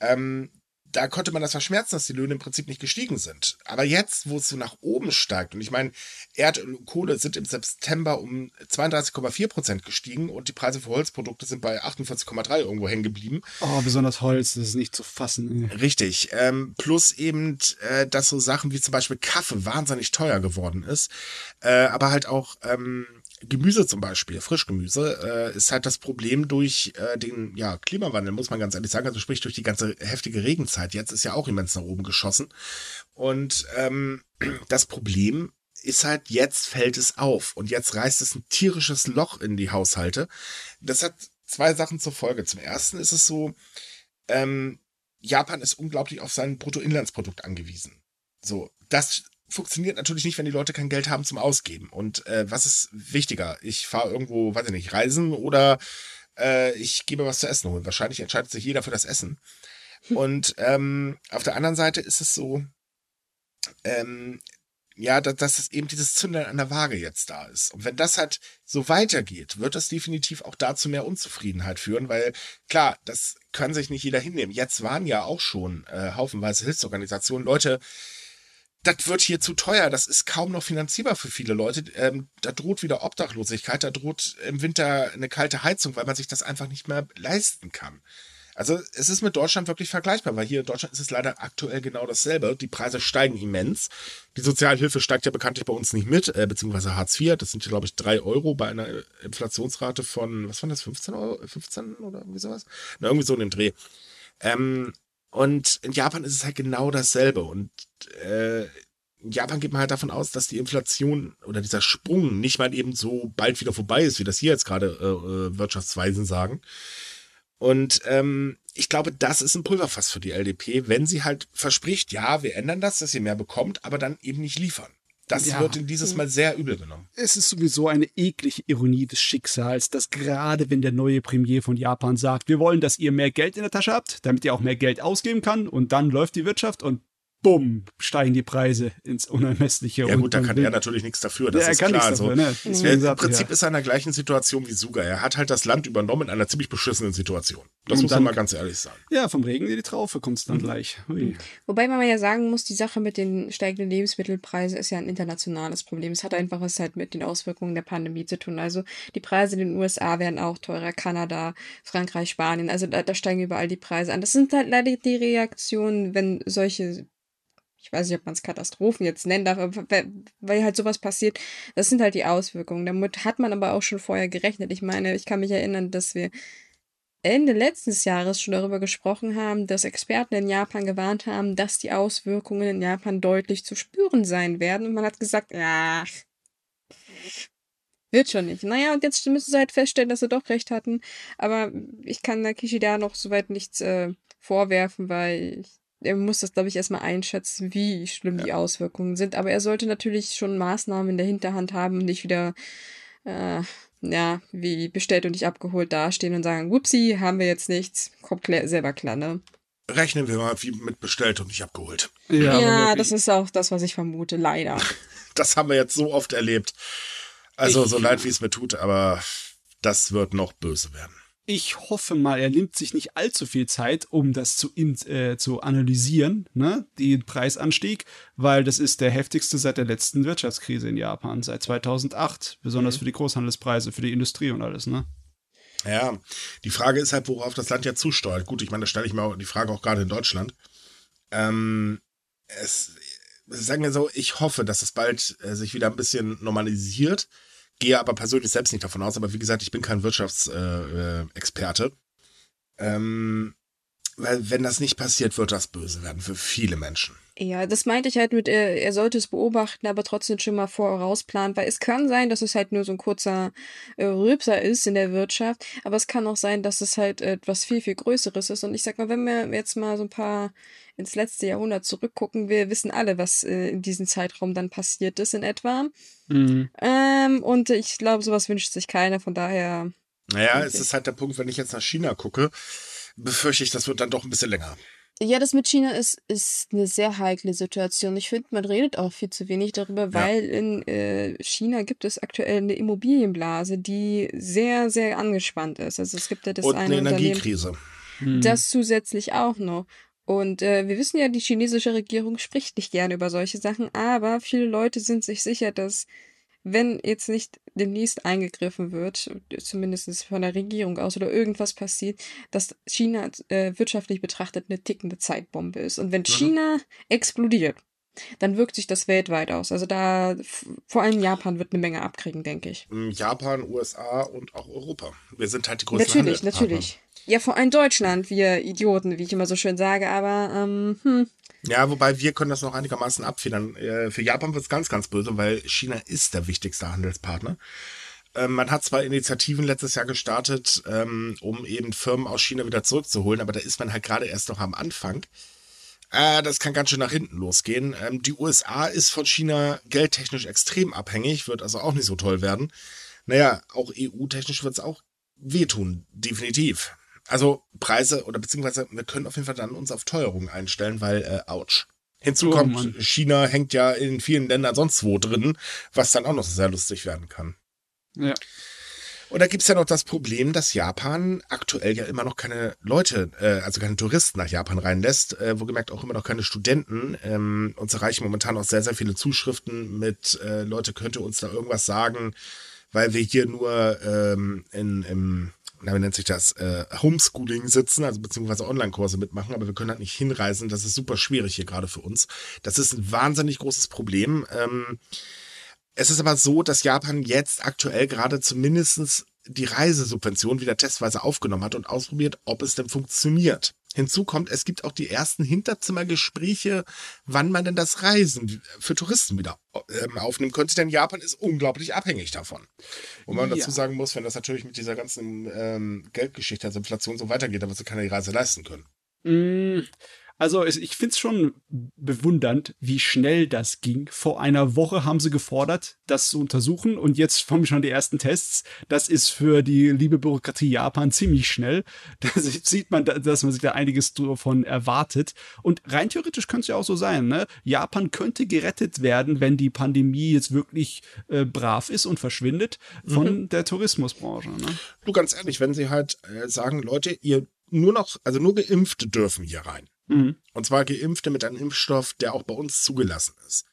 Ähm, da konnte man das verschmerzen, dass die Löhne im Prinzip nicht gestiegen sind. Aber jetzt, wo es so nach oben steigt, und ich meine, Erdöl und Kohle sind im September um 32,4 Prozent gestiegen und die Preise für Holzprodukte sind bei 48,3 irgendwo hängen geblieben. Oh, besonders Holz, das ist nicht zu fassen. Richtig. Ähm, plus eben, äh, dass so Sachen wie zum Beispiel Kaffee wahnsinnig teuer geworden ist. Äh, aber halt auch ähm, Gemüse zum Beispiel, Frischgemüse, äh, ist halt das Problem durch äh, den ja, Klimawandel, muss man ganz ehrlich sagen. Also sprich durch die ganze heftige Regenzeit. Jetzt ist ja auch immens nach oben geschossen. Und ähm, das Problem ist halt, jetzt fällt es auf. Und jetzt reißt es ein tierisches Loch in die Haushalte. Das hat zwei Sachen zur Folge. Zum ersten ist es so, ähm, Japan ist unglaublich auf sein Bruttoinlandsprodukt angewiesen. So, das funktioniert natürlich nicht, wenn die Leute kein Geld haben zum Ausgeben. Und äh, was ist wichtiger? Ich fahre irgendwo, weiß ich nicht, reisen oder äh, ich gebe was zu essen holen. Wahrscheinlich entscheidet sich jeder für das Essen. Hm. Und ähm, auf der anderen Seite ist es so, ähm, ja, dass, dass es eben dieses Zündern an der Waage jetzt da ist. Und wenn das halt so weitergeht, wird das definitiv auch dazu mehr Unzufriedenheit führen, weil klar, das kann sich nicht jeder hinnehmen. Jetzt waren ja auch schon äh, haufenweise Hilfsorganisationen, Leute, das wird hier zu teuer, das ist kaum noch finanzierbar für viele Leute. Ähm, da droht wieder Obdachlosigkeit, da droht im Winter eine kalte Heizung, weil man sich das einfach nicht mehr leisten kann. Also es ist mit Deutschland wirklich vergleichbar, weil hier in Deutschland ist es leider aktuell genau dasselbe. Die Preise steigen immens. Die Sozialhilfe steigt ja bekanntlich bei uns nicht mit, äh, beziehungsweise Hartz IV. Das sind ja, glaube ich, drei Euro bei einer Inflationsrate von, was waren das, 15 Euro, 15 oder irgendwie sowas? Na, irgendwie so in dem Dreh. Ähm, und in Japan ist es halt genau dasselbe. Und äh, in Japan geht man halt davon aus, dass die Inflation oder dieser Sprung nicht mal eben so bald wieder vorbei ist, wie das hier jetzt gerade äh, äh Wirtschaftsweisen sagen. Und ähm, ich glaube, das ist ein Pulverfass für die LDP, wenn sie halt verspricht, ja, wir ändern das, dass ihr mehr bekommt, aber dann eben nicht liefern. Das ja. wird in dieses Mal sehr übel genommen. Es ist sowieso eine eklige Ironie des Schicksals, dass gerade wenn der neue Premier von Japan sagt, wir wollen, dass ihr mehr Geld in der Tasche habt, damit ihr auch mehr Geld ausgeben kann und dann läuft die Wirtschaft und bumm, steigen die Preise ins Unermessliche. Ja gut, da kann er natürlich nichts dafür, das ja, ist klar. Dafür, also, ne? Im gesagt, Prinzip ja. ist er in der gleichen Situation wie Suga. Er hat halt das Land übernommen in einer ziemlich beschissenen Situation. Das Und muss dann, man mal ganz ehrlich sagen. Ja, vom Regen in die Traufe kommt es dann mhm. gleich. Ui. Wobei man ja sagen muss, die Sache mit den steigenden Lebensmittelpreisen ist ja ein internationales Problem. Es hat einfach was halt mit den Auswirkungen der Pandemie zu tun. Also die Preise in den USA werden auch teurer, Kanada, Frankreich, Spanien. Also da, da steigen überall die Preise an. Das sind halt leider die Reaktionen, wenn solche ich weiß nicht, ob man es Katastrophen jetzt nennen darf, aber weil halt sowas passiert, das sind halt die Auswirkungen. Damit hat man aber auch schon vorher gerechnet. Ich meine, ich kann mich erinnern, dass wir Ende letztes Jahres schon darüber gesprochen haben, dass Experten in Japan gewarnt haben, dass die Auswirkungen in Japan deutlich zu spüren sein werden. Und man hat gesagt, ja, wird schon nicht. Naja, und jetzt müssen sie halt feststellen, dass sie doch recht hatten. Aber ich kann Kishida noch soweit nichts äh, vorwerfen, weil ich er muss das, glaube ich, erstmal einschätzen, wie schlimm ja. die Auswirkungen sind. Aber er sollte natürlich schon Maßnahmen in der Hinterhand haben und nicht wieder, äh, ja, wie bestellt und nicht abgeholt dastehen und sagen, whoopsie, haben wir jetzt nichts. Kommt klar, selber klar, ne? Rechnen wir mal wie mit bestellt und nicht abgeholt. Ja, ja das ist auch das, was ich vermute, leider. das haben wir jetzt so oft erlebt. Also, ich, so leid, wie es mir tut, aber das wird noch böse werden ich hoffe mal, er nimmt sich nicht allzu viel Zeit, um das zu, äh, zu analysieren, ne, den Preisanstieg, weil das ist der heftigste seit der letzten Wirtschaftskrise in Japan, seit 2008, besonders mhm. für die Großhandelspreise, für die Industrie und alles, ne? Ja, die Frage ist halt, worauf das Land ja zusteuert. Gut, ich meine, da stelle ich mir auch die Frage auch gerade in Deutschland. Ähm, es, sagen wir so, ich hoffe, dass es bald äh, sich wieder ein bisschen normalisiert gehe aber persönlich selbst nicht davon aus, aber wie gesagt, ich bin kein Wirtschaftsexperte. Äh, ähm, weil wenn das nicht passiert, wird das böse werden für viele Menschen. Ja, das meinte ich halt mit, er, er sollte es beobachten, aber trotzdem schon mal vorausplanen, weil es kann sein, dass es halt nur so ein kurzer äh, Rülpser ist in der Wirtschaft, aber es kann auch sein, dass es halt etwas viel, viel Größeres ist. Und ich sag mal, wenn wir jetzt mal so ein paar ins letzte Jahrhundert zurückgucken, wir wissen alle, was äh, in diesem Zeitraum dann passiert ist in etwa. Mhm. Ähm, und ich glaube, sowas wünscht sich keiner, von daher. Naja, es ist halt der Punkt, wenn ich jetzt nach China gucke, befürchte ich, das wird dann doch ein bisschen länger. Ja, das mit China ist, ist eine sehr heikle Situation. Ich finde, man redet auch viel zu wenig darüber, weil in äh, China gibt es aktuell eine Immobilienblase, die sehr, sehr angespannt ist. Also es gibt ja das Und eine eine Energiekrise. Das zusätzlich auch noch. Und äh, wir wissen ja, die chinesische Regierung spricht nicht gerne über solche Sachen, aber viele Leute sind sich sicher, dass wenn jetzt nicht demnächst eingegriffen wird, zumindest von der Regierung aus oder irgendwas passiert, dass China äh, wirtschaftlich betrachtet eine tickende Zeitbombe ist. Und wenn mhm. China explodiert, dann wirkt sich das weltweit aus. Also da, vor allem Japan wird eine Menge abkriegen, denke ich. Mm, Japan, USA und auch Europa. Wir sind halt die größten Natürlich, natürlich. Ja, vor allem Deutschland, wir Idioten, wie ich immer so schön sage, aber ähm, hm. Ja, wobei wir können das noch einigermaßen abfedern. Äh, für Japan wird es ganz, ganz böse, weil China ist der wichtigste Handelspartner. Ähm, man hat zwar Initiativen letztes Jahr gestartet, ähm, um eben Firmen aus China wieder zurückzuholen, aber da ist man halt gerade erst noch am Anfang. Äh, das kann ganz schön nach hinten losgehen. Ähm, die USA ist von China geldtechnisch extrem abhängig, wird also auch nicht so toll werden. Naja, auch EU-technisch wird es auch wehtun, definitiv. Also Preise oder beziehungsweise wir können auf jeden Fall dann uns auf Teuerung einstellen, weil äh, ouch. Hinzu oh, kommt, Mann. China hängt ja in vielen Ländern sonst wo drin, was dann auch noch sehr lustig werden kann. Ja. Und da gibt's ja noch das Problem, dass Japan aktuell ja immer noch keine Leute, äh, also keine Touristen nach Japan reinlässt, äh, wo gemerkt auch immer noch keine Studenten. Ähm, uns erreichen momentan auch sehr, sehr viele Zuschriften mit, äh, Leute, könnte uns da irgendwas sagen, weil wir hier nur ähm, in, im na, nennt sich das, äh, Homeschooling sitzen, also beziehungsweise Online-Kurse mitmachen, aber wir können halt nicht hinreisen. Das ist super schwierig hier gerade für uns. Das ist ein wahnsinnig großes Problem. Ähm, es ist aber so, dass Japan jetzt aktuell gerade zumindestens die Reisesubvention wieder testweise aufgenommen hat und ausprobiert, ob es denn funktioniert. Hinzu kommt, es gibt auch die ersten Hinterzimmergespräche, wann man denn das Reisen für Touristen wieder ähm, aufnehmen könnte, denn Japan ist unglaublich abhängig davon. Und man ja. dazu sagen muss, wenn das natürlich mit dieser ganzen ähm, Geldgeschichte, also Inflation so weitergeht, dann wird sie keine Reise leisten können. Mm, also ich finde es schon bewundernd, wie schnell das ging. Vor einer Woche haben sie gefordert, das zu untersuchen und jetzt kommen schon die ersten Tests. Das ist für die liebe Bürokratie Japan ziemlich schnell. Da sieht man, dass man sich da einiges davon erwartet. Und rein theoretisch könnte es ja auch so sein. Ne? Japan könnte gerettet werden, wenn die Pandemie jetzt wirklich äh, brav ist und verschwindet von mhm. der Tourismusbranche. Ne? Du ganz ehrlich, wenn sie halt äh, sagen, Leute, ihr nur noch, also nur Geimpfte dürfen hier rein. Mhm. Und zwar Geimpfte mit einem Impfstoff, der auch bei uns zugelassen ist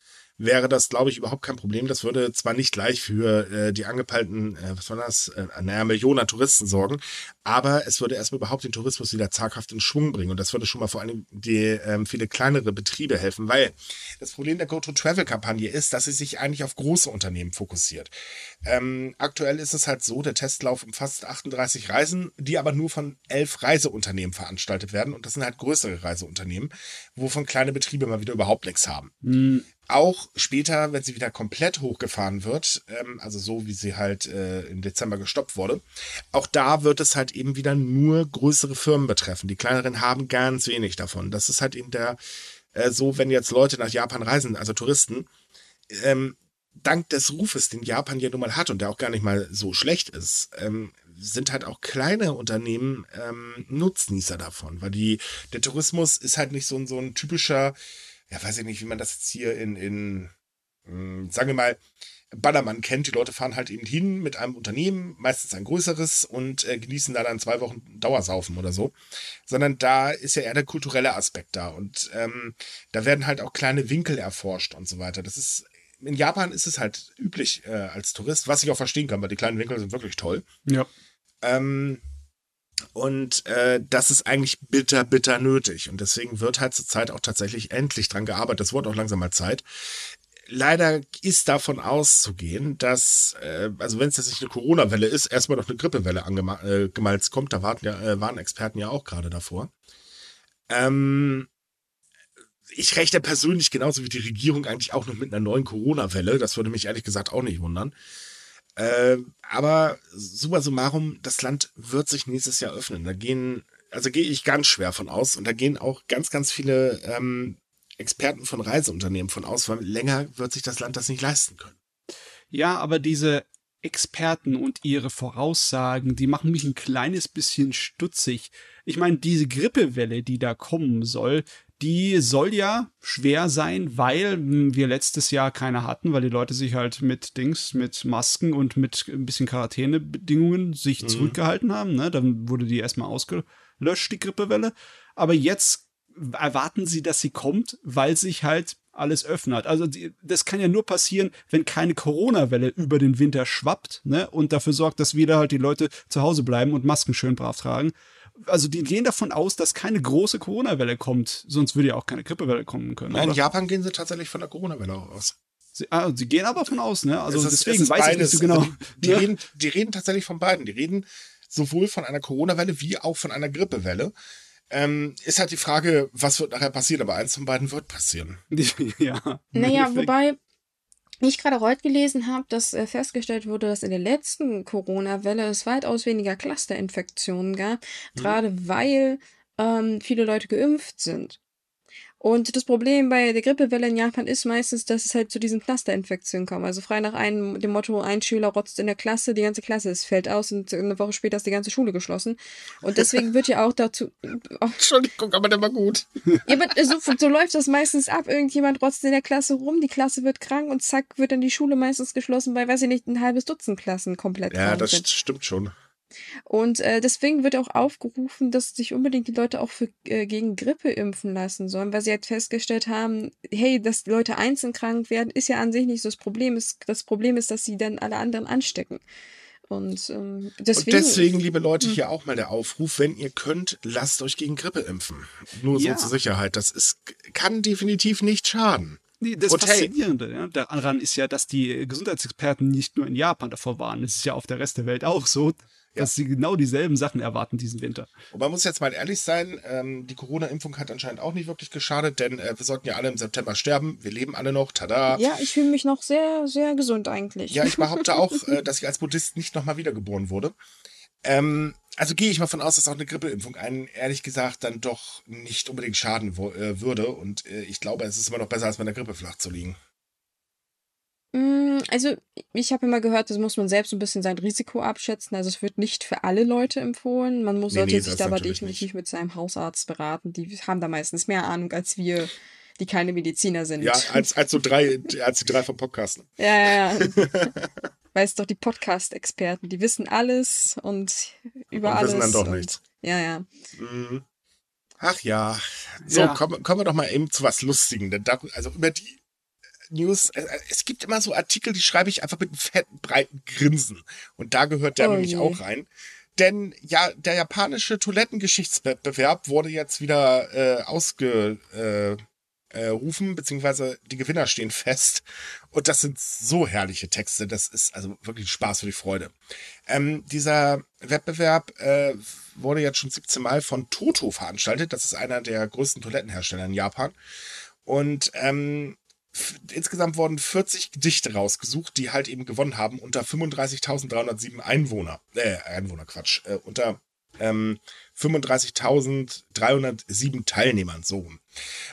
wäre das, glaube ich, überhaupt kein Problem. Das würde zwar nicht gleich für äh, die angepeilten, äh, was war das, äh, naja, Millionen Touristen sorgen, aber es würde erstmal überhaupt den Tourismus wieder zaghaft in Schwung bringen. Und das würde schon mal vor allem die ähm, viele kleinere Betriebe helfen, weil das Problem der Go-to-Travel-Kampagne ist, dass sie sich eigentlich auf große Unternehmen fokussiert. Ähm, aktuell ist es halt so, der Testlauf umfasst 38 Reisen, die aber nur von elf Reiseunternehmen veranstaltet werden. Und das sind halt größere Reiseunternehmen, wovon kleine Betriebe mal wieder überhaupt nichts haben. Mhm auch später, wenn sie wieder komplett hochgefahren wird, ähm, also so wie sie halt äh, im Dezember gestoppt wurde, auch da wird es halt eben wieder nur größere Firmen betreffen. Die kleineren haben ganz wenig davon. Das ist halt eben der, äh, so, wenn jetzt Leute nach Japan reisen, also Touristen, ähm, dank des Rufes, den Japan ja nun mal hat und der auch gar nicht mal so schlecht ist, ähm, sind halt auch kleine Unternehmen ähm, Nutznießer davon, weil die, der Tourismus ist halt nicht so, so ein typischer ja, weiß ich nicht, wie man das jetzt hier in, in hm, sagen wir mal, Ballermann kennt. Die Leute fahren halt eben hin mit einem Unternehmen, meistens ein größeres, und äh, genießen da dann zwei Wochen Dauersaufen oder so. Sondern da ist ja eher der kulturelle Aspekt da. Und ähm, da werden halt auch kleine Winkel erforscht und so weiter. Das ist. In Japan ist es halt üblich äh, als Tourist, was ich auch verstehen kann, weil die kleinen Winkel sind wirklich toll. Ja. Ähm, und äh, das ist eigentlich bitter, bitter nötig. Und deswegen wird halt zurzeit auch tatsächlich endlich dran gearbeitet. Das wurde auch langsam mal Zeit. Leider ist davon auszugehen, dass, äh, also wenn es jetzt nicht eine Corona-Welle ist, erstmal noch eine Grippewelle angemalzt äh, kommt. Da warten ja, äh, waren Experten ja auch gerade davor. Ähm, ich rechne persönlich genauso wie die Regierung eigentlich auch noch mit einer neuen Corona-Welle. Das würde mich ehrlich gesagt auch nicht wundern. Äh, aber summa summarum, das Land wird sich nächstes Jahr öffnen. Da gehen, also gehe ich ganz schwer von aus und da gehen auch ganz, ganz viele ähm, Experten von Reiseunternehmen von aus, weil länger wird sich das Land das nicht leisten können. Ja, aber diese Experten und ihre Voraussagen, die machen mich ein kleines bisschen stutzig. Ich meine, diese Grippewelle, die da kommen soll, die soll ja schwer sein, weil wir letztes Jahr keine hatten, weil die Leute sich halt mit Dings, mit Masken und mit ein bisschen Quarantänebedingungen sich mhm. zurückgehalten haben. Ne? Dann wurde die erstmal ausgelöscht, die Grippewelle. Aber jetzt erwarten sie, dass sie kommt, weil sich halt alles öffnet. Also die, das kann ja nur passieren, wenn keine Corona-Welle über den Winter schwappt ne, und dafür sorgt, dass wieder halt die Leute zu Hause bleiben und Masken schön brav tragen. Also die gehen davon aus, dass keine große Corona-Welle kommt, sonst würde ja auch keine Grippewelle kommen können. Nein, in? Japan gehen sie tatsächlich von der Corona-Welle aus. Sie, ah, sie gehen aber von aus, ne? Also ist- deswegen weiß ich beides. nicht so genau. Also die, ne? reden, die reden tatsächlich von beiden. Die reden sowohl von einer Corona-Welle wie auch von einer Grippewelle. Ähm, ist halt die Frage, was wird nachher passieren, aber eins von beiden wird passieren. ja. Naja, Endeffekt. Wobei ich gerade heute gelesen habe, dass äh, festgestellt wurde, dass in der letzten Corona-Welle es weitaus weniger Clusterinfektionen gab, gerade weil ähm, viele Leute geimpft sind. Und das Problem bei der Grippewelle in Japan ist meistens, dass es halt zu diesen Clusterinfektionen kommt. Also frei nach einem, dem Motto, ein Schüler rotzt in der Klasse, die ganze Klasse ist, fällt aus und eine Woche später ist die ganze Schule geschlossen. Und deswegen wird ja auch dazu, Entschuldigung, aber der war gut. ja, aber so, so läuft das meistens ab. Irgendjemand rotzt in der Klasse rum, die Klasse wird krank und zack, wird dann die Schule meistens geschlossen, weil, weiß ich nicht, ein halbes Dutzend Klassen komplett Ja, krank das sind. stimmt schon. Und äh, deswegen wird auch aufgerufen, dass sich unbedingt die Leute auch für, äh, gegen Grippe impfen lassen sollen, weil sie halt festgestellt haben, hey, dass Leute einzeln krank werden, ist ja an sich nicht so das Problem. Es- Das Problem ist, dass sie dann alle anderen anstecken. Und ähm, deswegen. Und deswegen, liebe Leute, hier auch mal der Aufruf, wenn ihr könnt, lasst euch gegen Grippe impfen. Nur so Ja. zur Sicherheit. Das ist, kann definitiv nicht schaden. Nee, das Und hey- Faszinierende ja, daran ist ja, dass die Gesundheitsexperten nicht nur in Japan davor waren. Es ist ja auf der Rest der Welt auch so, dass sie genau dieselben Sachen erwarten diesen Winter. Und man muss jetzt mal ehrlich sein, ähm, die Corona-Impfung hat anscheinend auch nicht wirklich geschadet, denn äh, wir sollten ja alle im September sterben. Wir leben alle noch, tada. ja, ich fühle mich noch sehr, sehr gesund eigentlich. Ja, ich behaupte auch, äh, dass ich als Buddhist nicht nochmal wiedergeboren wurde. Ähm, also gehe ich mal von aus, dass auch eine Grippeimpfung einen, ehrlich gesagt, dann doch nicht unbedingt schaden wo, äh, würde. Und äh, ich glaube, es ist immer noch besser, als mit einer Grippe flach zu liegen. Mm, Also, ich habe immer gehört, das muss man selbst ein bisschen sein Risiko abschätzen. Also, es wird nicht für alle Leute empfohlen. Man muss, Nee, sollte nee, sich das da aber natürlich definitiv nicht. mit seinem Hausarzt beraten. Die haben da meistens mehr Ahnung als wir, die keine Mediziner sind. Ja, als, als so drei, als die drei vom Podcasten. ja, ja. ja. Weißt doch, die Podcast-Experten, die wissen alles und über Und alles. wissen dann doch und, nichts. Ja, ja. Mhm. Ach ja. So, Ja. Kommen, kommen wir doch mal eben zu was Lustigem. Denn da, also über die News, äh, es gibt immer so Artikel, die schreibe ich einfach mit einem fetten, breiten Grinsen. Und da gehört der Oh nämlich je. auch rein. Denn ja, der japanische Toilettengeschichtswettbewerb wurde jetzt wieder äh, ausgerufen, äh, äh, beziehungsweise die Gewinner stehen fest. Und das sind so herrliche Texte. Das ist also wirklich Spaß für die Freude. Ähm, dieser Wettbewerb äh, wurde jetzt schon 17 Mal von Toto veranstaltet. Das ist einer der größten Toilettenhersteller in Japan. Und ähm, insgesamt wurden 40 Gedichte rausgesucht, die halt eben gewonnen haben unter 35.307 Einwohner. Äh, Einwohner, Quatsch. Äh, unter ähm, 35.307 Teilnehmern, so.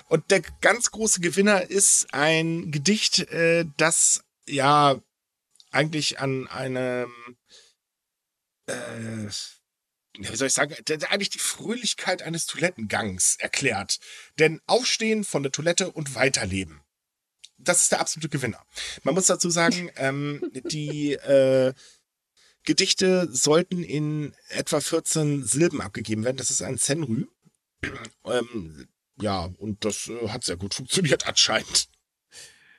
Und der ganz große Gewinner ist ein Gedicht, äh, das ja eigentlich an einem äh, wie soll ich sagen, der eigentlich die Fröhlichkeit eines Toilettengangs erklärt. Denn Aufstehen von der Toilette und weiterleben. Das ist der absolute Gewinner. Man muss dazu sagen, ähm, die äh, Gedichte sollten in etwa 14 Silben abgegeben werden. Das ist ein Zenrü. ähm, ja, und das äh, hat sehr gut funktioniert anscheinend.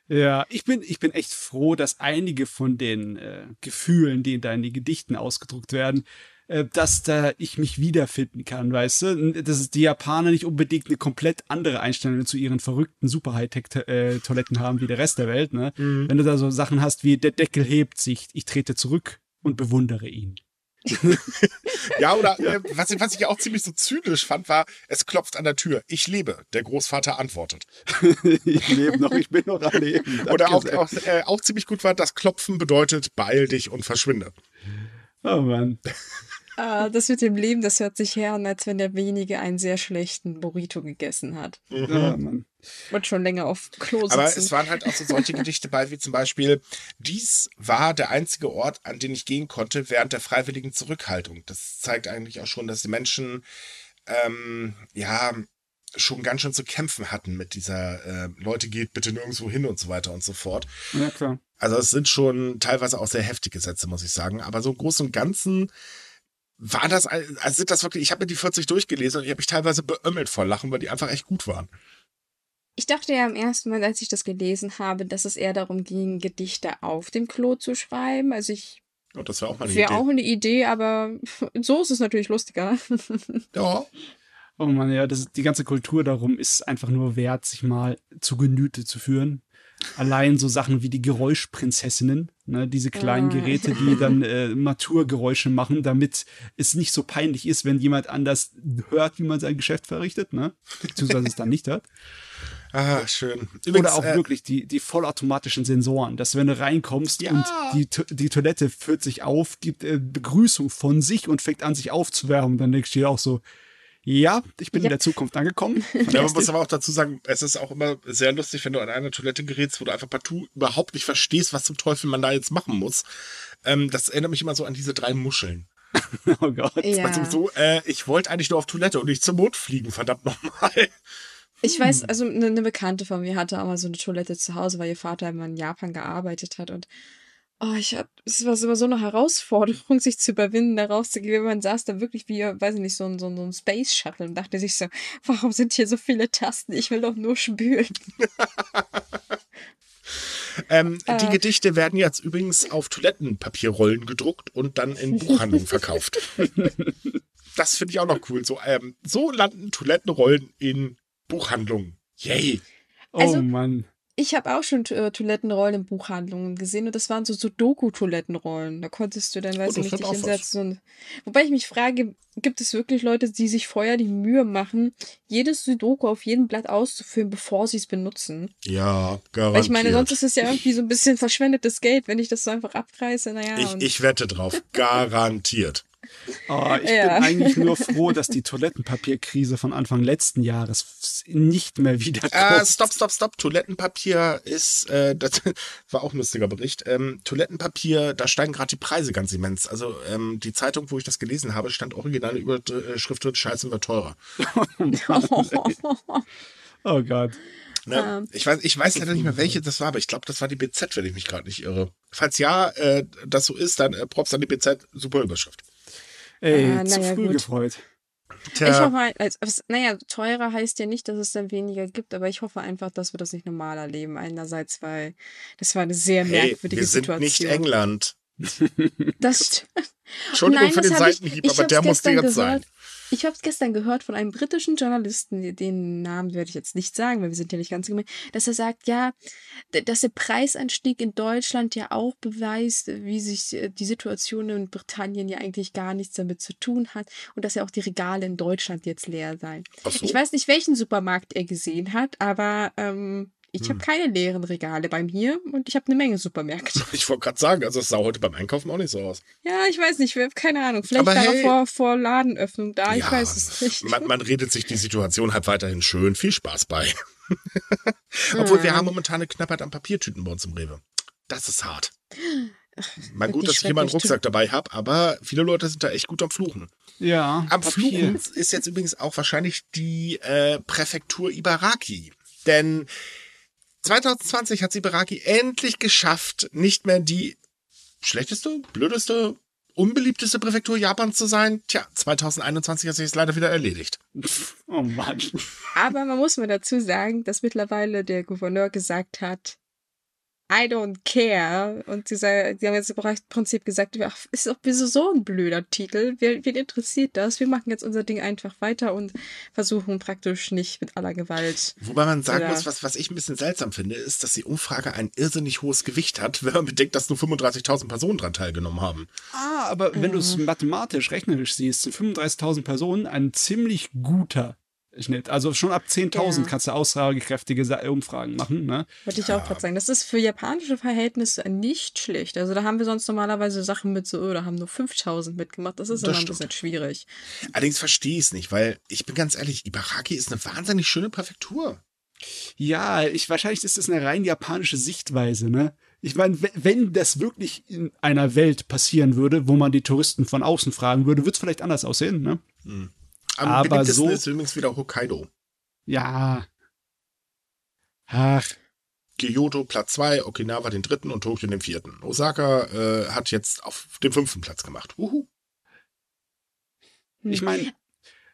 Ja, ich bin, ich bin echt froh, dass einige von den äh, Gefühlen, die da in den Gedichten ausgedruckt werden, äh, dass da ich mich wiederfinden kann, weißt du? Dass die Japaner nicht unbedingt eine komplett andere Einstellung zu ihren verrückten super Hightech-Toiletten haben wie der Rest der Welt, ne? Wenn du da so Sachen hast wie der Deckel hebt sich, ich trete zurück und bewundere ihn. Ja, oder Äh, was, ich- was ich auch ziemlich so zynisch fand, war, es klopft an der Tür. Ich lebe. Der Großvater antwortet. ich lebe noch, ich bin noch am Leben. Oder Danke auch, sehr. auch, äh, auch ziemlich gut war, das Klopfen bedeutet, beeil dich und verschwinde. Oh Mann. Ah, das mit dem Leben, das hört sich her an, als wenn derjenige einen sehr schlechten Burrito gegessen hat. Mann. Und schon länger auf Klo sitzen. Aber es waren halt auch so solche Gedichte bei, wie zum Beispiel, dies war der einzige Ort, an den ich gehen konnte während der freiwilligen Zurückhaltung. Das zeigt eigentlich auch schon, dass die Menschen, ähm, ja, schon ganz schön zu kämpfen hatten mit dieser, äh, Leute geht bitte nirgendwo hin und so weiter und so fort. Ja, klar. Also es sind schon teilweise auch sehr heftige Sätze, muss ich sagen. Aber so im Großen und Ganzen war das, also sind das wirklich, ich habe mir die 40 durchgelesen und ich habe mich teilweise beömmelt vor Lachen, weil die einfach echt gut waren. Ich dachte ja im ersten Mal, als ich das gelesen habe, dass es eher darum ging, Gedichte auf dem Klo zu schreiben. Also ich Und das wäre auch mal eine wäre Idee. auch eine Idee, aber so ist es natürlich lustiger. ja. Oh man, ja, das, die ganze Kultur darum ist einfach nur wert, sich mal zu Genüte zu führen. Allein so Sachen wie die Geräuschprinzessinnen, ne, diese kleinen Ah. Geräte, die dann äh, Maturgeräusche machen, damit es nicht so peinlich ist, wenn jemand anders hört, wie man sein Geschäft verrichtet, ne? Beziehungsweise es dann nicht hört. Ah, schön. Oder auch äh, wirklich die, die vollautomatischen Sensoren, dass wenn du reinkommst Ja. und die, die Toilette führt sich auf, gibt äh, Begrüßung von sich und fängt an, sich aufzuwärmen, dann denkst du dir auch so, ja, ich bin in Ja. der Zukunft angekommen. Ja, man muss aber auch dazu sagen, es ist auch immer sehr lustig, wenn du an einer Toilette gerätst, wo du einfach partout überhaupt nicht verstehst, was zum Teufel man da jetzt machen muss. Ähm, das erinnert mich immer so an diese drei Muscheln. oh Gott. Ja. Also so, äh, ich wollte eigentlich nur auf Toilette und nicht zum Mond fliegen, verdammt nochmal. Ich weiß, also eine, eine Bekannte von mir hatte auch mal so eine Toilette zu Hause, weil ihr Vater immer in Japan gearbeitet hat und oh, ich hab, es war immer so eine Herausforderung, sich zu überwinden, da rauszugehen. Man saß da wirklich wie, weiß ich nicht, so ein, so ein, so ein Space Shuttle und dachte sich so, warum sind hier so viele Tasten? Ich will doch nur spülen. Ähm, Die Äh. Gedichte werden jetzt übrigens auf Toilettenpapierrollen gedruckt und dann in Buchhandlungen verkauft. das finde ich auch noch cool. So, ähm, so landen Toilettenrollen in Buchhandlungen. Yay. Oh Also- Mann. Ich habe auch schon äh, Toilettenrollen in Buchhandlungen gesehen und das waren so Sudoku-Toilettenrollen. Da konntest du dann, weiß Oh, ich nicht, dich hinsetzen. Und, wobei ich mich frage, gibt es wirklich Leute, die sich vorher die Mühe machen, jedes Sudoku auf jedem Blatt auszufüllen, bevor sie es benutzen? Ja, garantiert. Weil ich meine, sonst ist es ja irgendwie so ein bisschen verschwendetes Geld, wenn ich das so einfach abreiße. Naja, ich, ich wette drauf. Garantiert. Oh, ich Ja. bin eigentlich nur froh, dass die Toilettenpapierkrise von Anfang letzten Jahres nicht mehr wiederkommt. Äh, stopp, stopp, stopp. Toilettenpapier ist, äh, das war auch ein lustiger Bericht. Ähm, Toilettenpapier, da steigen gerade die Preise ganz immens. Also ähm, die Zeitung, wo ich das gelesen habe, stand original über äh, Schrift drin, Scheiße wird teurer. Oh Gott. Ne? Ich, weiß, ich weiß leider nicht mehr, welche das war, aber ich glaube, das war die BZ, wenn ich mich gerade nicht irre. Falls ja, äh, das so ist, dann äh, Props an die BZ, super Überschrift. Ey, Ah, zu naja, früh gut. gefreut. Ich hoffe, also, naja, teurer heißt ja nicht, dass es dann weniger gibt, aber ich hoffe einfach, dass wir das nicht normal erleben. Einerseits, weil das war eine sehr hey, merkwürdige wir sind Situation. nicht England. Das stimmt. Entschuldigung Nein, für das den Seitenhieb, ich aber der musste jetzt sein. Ich habe es gestern gehört von einem britischen Journalisten, den Namen werde ich jetzt nicht sagen, weil wir sind ja nicht ganz gemein, dass er sagt, ja, dass der Preisanstieg in Deutschland ja auch beweist, wie sich äh, die Situation in Britannien ja eigentlich gar nichts damit zu tun hat und dass ja auch die Regale in Deutschland jetzt leer seien. So. Ich weiß nicht, welchen Supermarkt er gesehen hat, aber ähm, ich Hm. habe keine leeren Regale bei mir und ich habe eine Menge Supermärkte. Ich wollte gerade sagen, also es sah heute beim Einkaufen auch nicht so aus. Ja, ich weiß nicht, keine Ahnung. Vielleicht war hey- er vor, vor Ladenöffnung da, ich Ja, weiß es nicht. Man, man redet sich die Situation halt weiterhin schön. Viel Spaß bei. Obwohl wir haben momentan eine Knappheit an Papiertüten bei uns im Rewe. Das ist hart. Mal gut, dass ich immer einen schrecklich. Rucksack dabei habe, aber viele Leute sind da echt gut am Fluchen. Ja. Am Papier. Fluchen ist jetzt übrigens auch wahrscheinlich die äh, Präfektur Ibaraki. Denn 2020 hat Ibaraki endlich geschafft, nicht mehr die schlechteste, blödeste, unbeliebteste Präfektur Japans zu sein. Tja, 2021 hat sich es leider wieder erledigt. Oh Mann. Aber man muss mal dazu sagen, dass mittlerweile der Gouverneur gesagt hat, I don't care. Und dieser, die haben jetzt im Prinzip gesagt, ach, ist doch wieso so ein blöder Titel? Wer, wen interessiert das? Wir machen jetzt unser Ding einfach weiter und versuchen praktisch nicht mit aller Gewalt. Wobei man sagen muss, was, was ich ein bisschen seltsam finde, ist, dass die Umfrage ein irrsinnig hohes Gewicht hat, wenn man bedenkt, dass nur 35.000 Personen dran teilgenommen haben. Ah, aber wenn du es mathematisch, rechnerisch siehst, sind 35.000 Personen ein ziemlich guter Schnitt. Also schon ab 10.000 Ja. kannst du aussagekräftige Sa- Umfragen machen. Ne? Wollte ich auch gerade sagen. Das ist für japanische Verhältnisse nicht schlecht. Also da haben wir sonst normalerweise Sachen mit so, oh, da haben nur 5000 mitgemacht. Das ist Das immer ein stimmt. bisschen schwierig. Allerdings verstehe ich es nicht, weil ich bin ganz ehrlich, Ibaraki ist eine wahnsinnig schöne Präfektur. Ja, ich, wahrscheinlich ist das eine rein japanische Sichtweise. Ne? Ich meine, we- wenn das wirklich in einer Welt passieren würde, wo man die Touristen von außen fragen würde, wird es vielleicht anders aussehen. Ne? Am Aber beliebtesten so- ist übrigens wieder Hokkaido. Ja. Ach, Kyoto Platz 2, Okinawa den dritten und Tokio den vierten. Osaka äh, hat jetzt auf dem fünften Platz gemacht. Uhu. Ich meine,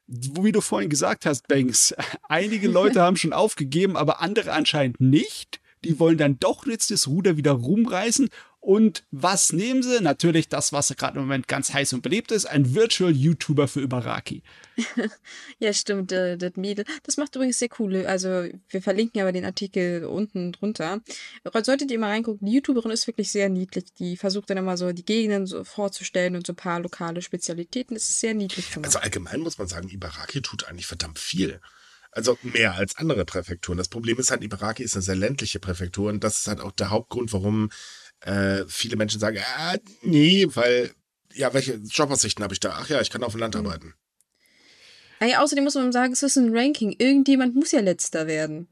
wie du vorhin gesagt hast, Banks, einige Leute haben schon aufgegeben, aber andere anscheinend nicht. Die wollen dann doch jetzt das Ruder wieder rumreißen und was nehmen sie? Natürlich das, was gerade im Moment ganz heiß und beliebt ist, ein Virtual YouTuber für Ibaraki. ja, stimmt, äh, das Mädel. Das macht übrigens sehr cool. Also, wir verlinken aber den Artikel unten drunter. Solltet ihr mal reingucken, die YouTuberin ist wirklich sehr niedlich. Die versucht dann immer so die Gegenden so vorzustellen und so ein paar lokale Spezialitäten. Das ist sehr niedlich gemacht. Also allgemein muss man sagen, Ibaraki tut eigentlich verdammt viel. Also mehr als andere Präfekturen. Das Problem ist halt, Ibaraki ist eine sehr ländliche Präfektur und das ist halt auch der Hauptgrund, warum äh, viele Menschen sagen, ah, nee, weil, ja, welche Jobaussichten habe ich da? Ach ja, ich kann auf dem Land mhm. arbeiten. Ah ja, außerdem muss man sagen, es ist ein Ranking. Irgendjemand muss ja letzter werden.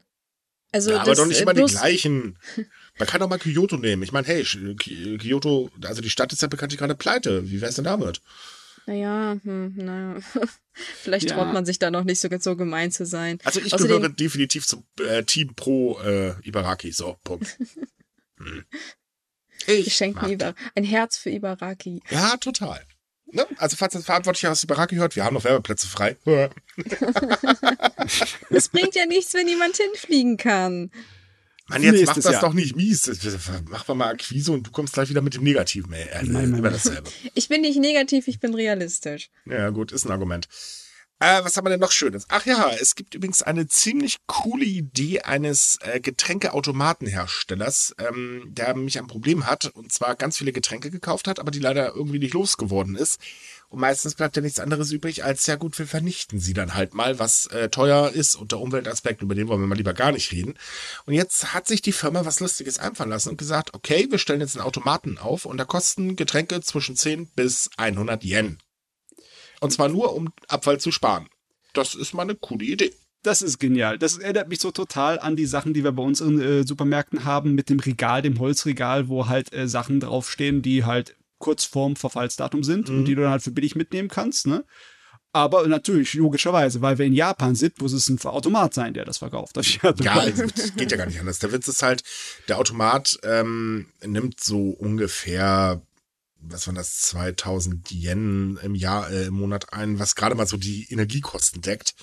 Also ja, aber das, doch nicht immer die gleichen. Man kann doch mal Kyoto nehmen. Ich meine, hey, Kyoto, also die Stadt ist ja bekanntlich gerade pleite. Wie wär's denn damit? Naja, hm, naja. Vielleicht ja. traut man sich da noch nicht so, so gemein zu sein. Also ich Außerdem, gehöre definitiv zum äh, Team pro äh, Ibaraki. So, Punkt. hm. Ich Geschenken Ibar ein Herz für Ibaraki. Ja, total. Ne? Also, falls das Verantwortliche aus Ibaraki hört, wir haben noch Werbeplätze frei. Es bringt ja nichts, wenn jemand hinfliegen kann. Mann, jetzt mach das Jahr. doch nicht mies. Mach mal Akquise und du kommst gleich wieder mit dem Negativen. Ey. Also, nein, nein, nein. Dasselbe. Ich bin nicht negativ, ich bin realistisch. Ja, gut, ist ein Argument. Äh, was haben wir denn noch Schönes? Ach ja, es gibt übrigens eine ziemlich coole Idee eines äh, Getränkeautomatenherstellers, ähm, der mich ein Problem hat und zwar ganz viele Getränke gekauft hat, aber die leider irgendwie nicht losgeworden ist. Und meistens bleibt ja nichts anderes übrig, als ja gut, wir vernichten sie dann halt mal, was äh, teuer ist und der Umweltaspekt, über den wollen wir mal lieber gar nicht reden. Und jetzt hat sich die Firma was Lustiges einfallen lassen und gesagt, okay, wir stellen jetzt einen Automaten auf und da kosten Getränke zwischen 10 bis 100 Yen. Und zwar nur, um Abfall zu sparen. Das ist mal eine coole Idee. Das ist genial. Das erinnert mich so total an die Sachen, die wir bei uns in äh, Supermärkten haben, mit dem Regal, dem Holzregal, wo halt äh, Sachen draufstehen, die halt kurz vorm Verfallsdatum sind mhm. und die du dann halt für billig mitnehmen kannst, ne? Aber natürlich, logischerweise, weil wir in Japan sind, muss es ein Automat sein, der das verkauft. Das ja, das geht ja gar nicht anders. Der Witz ist halt, der Automat ähm, nimmt so ungefähr was waren das, 2000 Yen im Jahr, äh, im Monat ein, was gerade mal so die Energiekosten deckt,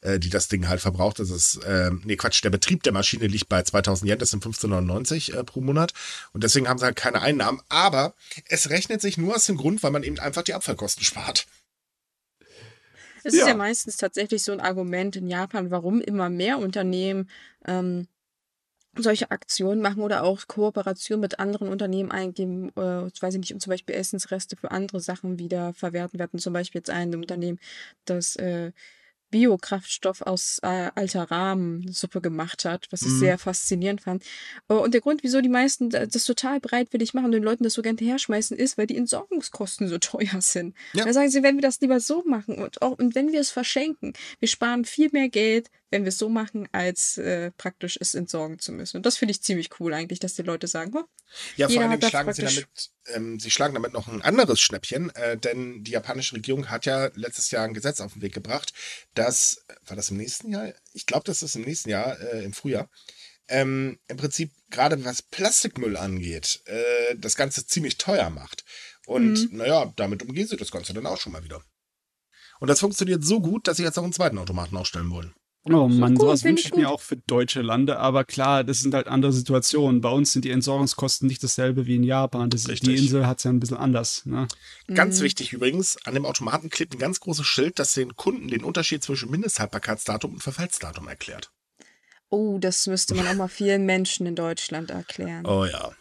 äh, die das Ding halt verbraucht. Das ist, äh, nee, Quatsch, der Betrieb der Maschine liegt bei 2000 Yen, das sind 15,99 äh, pro Monat. Und deswegen haben sie halt keine Einnahmen. Aber es rechnet sich nur aus dem Grund, weil man eben einfach die Abfallkosten spart. Es ja. ist ja meistens tatsächlich so ein Argument in Japan, warum immer mehr Unternehmen ähm, solche Aktionen machen oder auch Kooperation mit anderen Unternehmen eingeben, äh, weiß ich nicht, um zum Beispiel Essensreste für andere Sachen wieder verwerten werden. Zum Beispiel jetzt ein Unternehmen, das äh, Biokraftstoff aus äh, alter Rahmensuppe gemacht hat, was ich mhm. sehr faszinierend fand. Äh, und der Grund, wieso die meisten das total bereitwillig machen und den Leuten das so gerne herschmeißen, ist, weil die Entsorgungskosten so teuer sind. Ja. Da sagen sie, wenn wir das lieber so machen und, auch, und wenn wir es verschenken, wir sparen viel mehr Geld, wenn wir es so machen, als äh, praktisch es entsorgen zu müssen. Und das finde ich ziemlich cool eigentlich, dass die Leute sagen, oh, ja, vor allem schlagen sie damit, ähm, sie schlagen damit noch ein anderes Schnäppchen, äh, denn die japanische Regierung hat ja letztes Jahr ein Gesetz auf den Weg gebracht, das, war das im nächsten Jahr? Ich glaube, das ist im nächsten Jahr, äh, im Frühjahr, ähm, im Prinzip gerade was Plastikmüll angeht, äh, das Ganze ziemlich teuer macht. Und mhm. naja, damit umgehen sie das Ganze dann auch schon mal wieder. Und das funktioniert so gut, dass sie jetzt auch einen zweiten Automaten aufstellen wollen. Oh Mann, cool, sowas wünsche ich mir auch für deutsche Lande, aber klar, das sind halt andere Situationen. Bei uns sind die Entsorgungskosten nicht dasselbe wie in Japan. Das, die Insel hat es ja ein bisschen anders. Ne? Ganz mhm. wichtig übrigens, an dem Automaten klebt ein ganz großes Schild, das den Kunden den Unterschied zwischen Mindesthaltbarkeitsdatum und Verfallsdatum erklärt. Oh, das müsste man auch mal vielen Menschen in Deutschland erklären. Oh ja.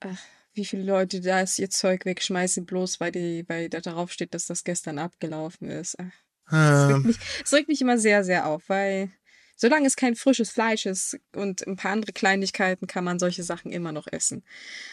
Ach, wie viele Leute da ihr Zeug wegschmeißen, bloß weil, die, weil da drauf steht, dass das gestern abgelaufen ist. Ach. Das regt, mich, das regt mich immer sehr, sehr auf, weil solange es kein frisches Fleisch ist und ein paar andere Kleinigkeiten, kann man solche Sachen immer noch essen.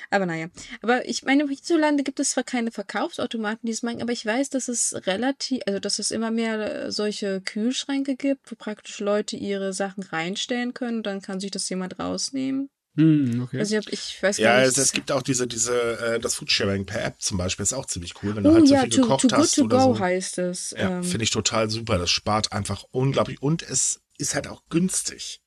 Aber naja. Aber ich meine, hierzulande gibt es zwar keine Verkaufsautomaten, die es machen, aber ich weiß, dass es relativ, also dass es immer mehr äh, solche Kühlschränke gibt, wo praktisch Leute ihre Sachen reinstellen können. Dann kann sich das jemand rausnehmen. Hm, okay. Also ich, ich weiß ja, nicht. Ja, es, gibt auch diese, diese, äh, das Foodsharing per App zum Beispiel ist auch ziemlich cool, wenn du oh, halt so ja, viel to, gekocht to hast. To oder go so. heißt es. Ja, ähm. finde ich total super. Das spart einfach unglaublich und es ist halt auch günstig.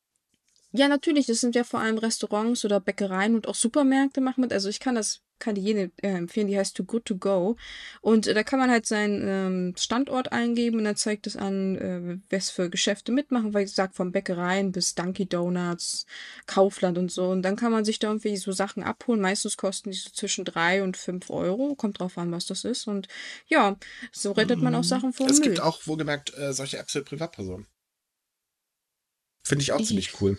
Ja, natürlich. Das sind ja vor allem Restaurants oder Bäckereien und auch Supermärkte machen mit. Also ich kann das kann die jene äh, empfehlen, die heißt Too Good To Go. Und äh, da kann man halt seinen ähm, Standort eingeben und dann zeigt es an, äh, was für Geschäfte mitmachen, weil ich sag von Bäckereien bis Dunky Donuts, Kaufland und so. Und dann kann man sich da irgendwie so Sachen abholen. Meistens kosten die so zwischen drei und fünf Euro. Kommt drauf an, was das ist. Und ja, so rettet man auch Sachen vor Es Müll. gibt auch wohlgemerkt äh, solche Apps für Privatpersonen. Finde ich auch ziemlich cool.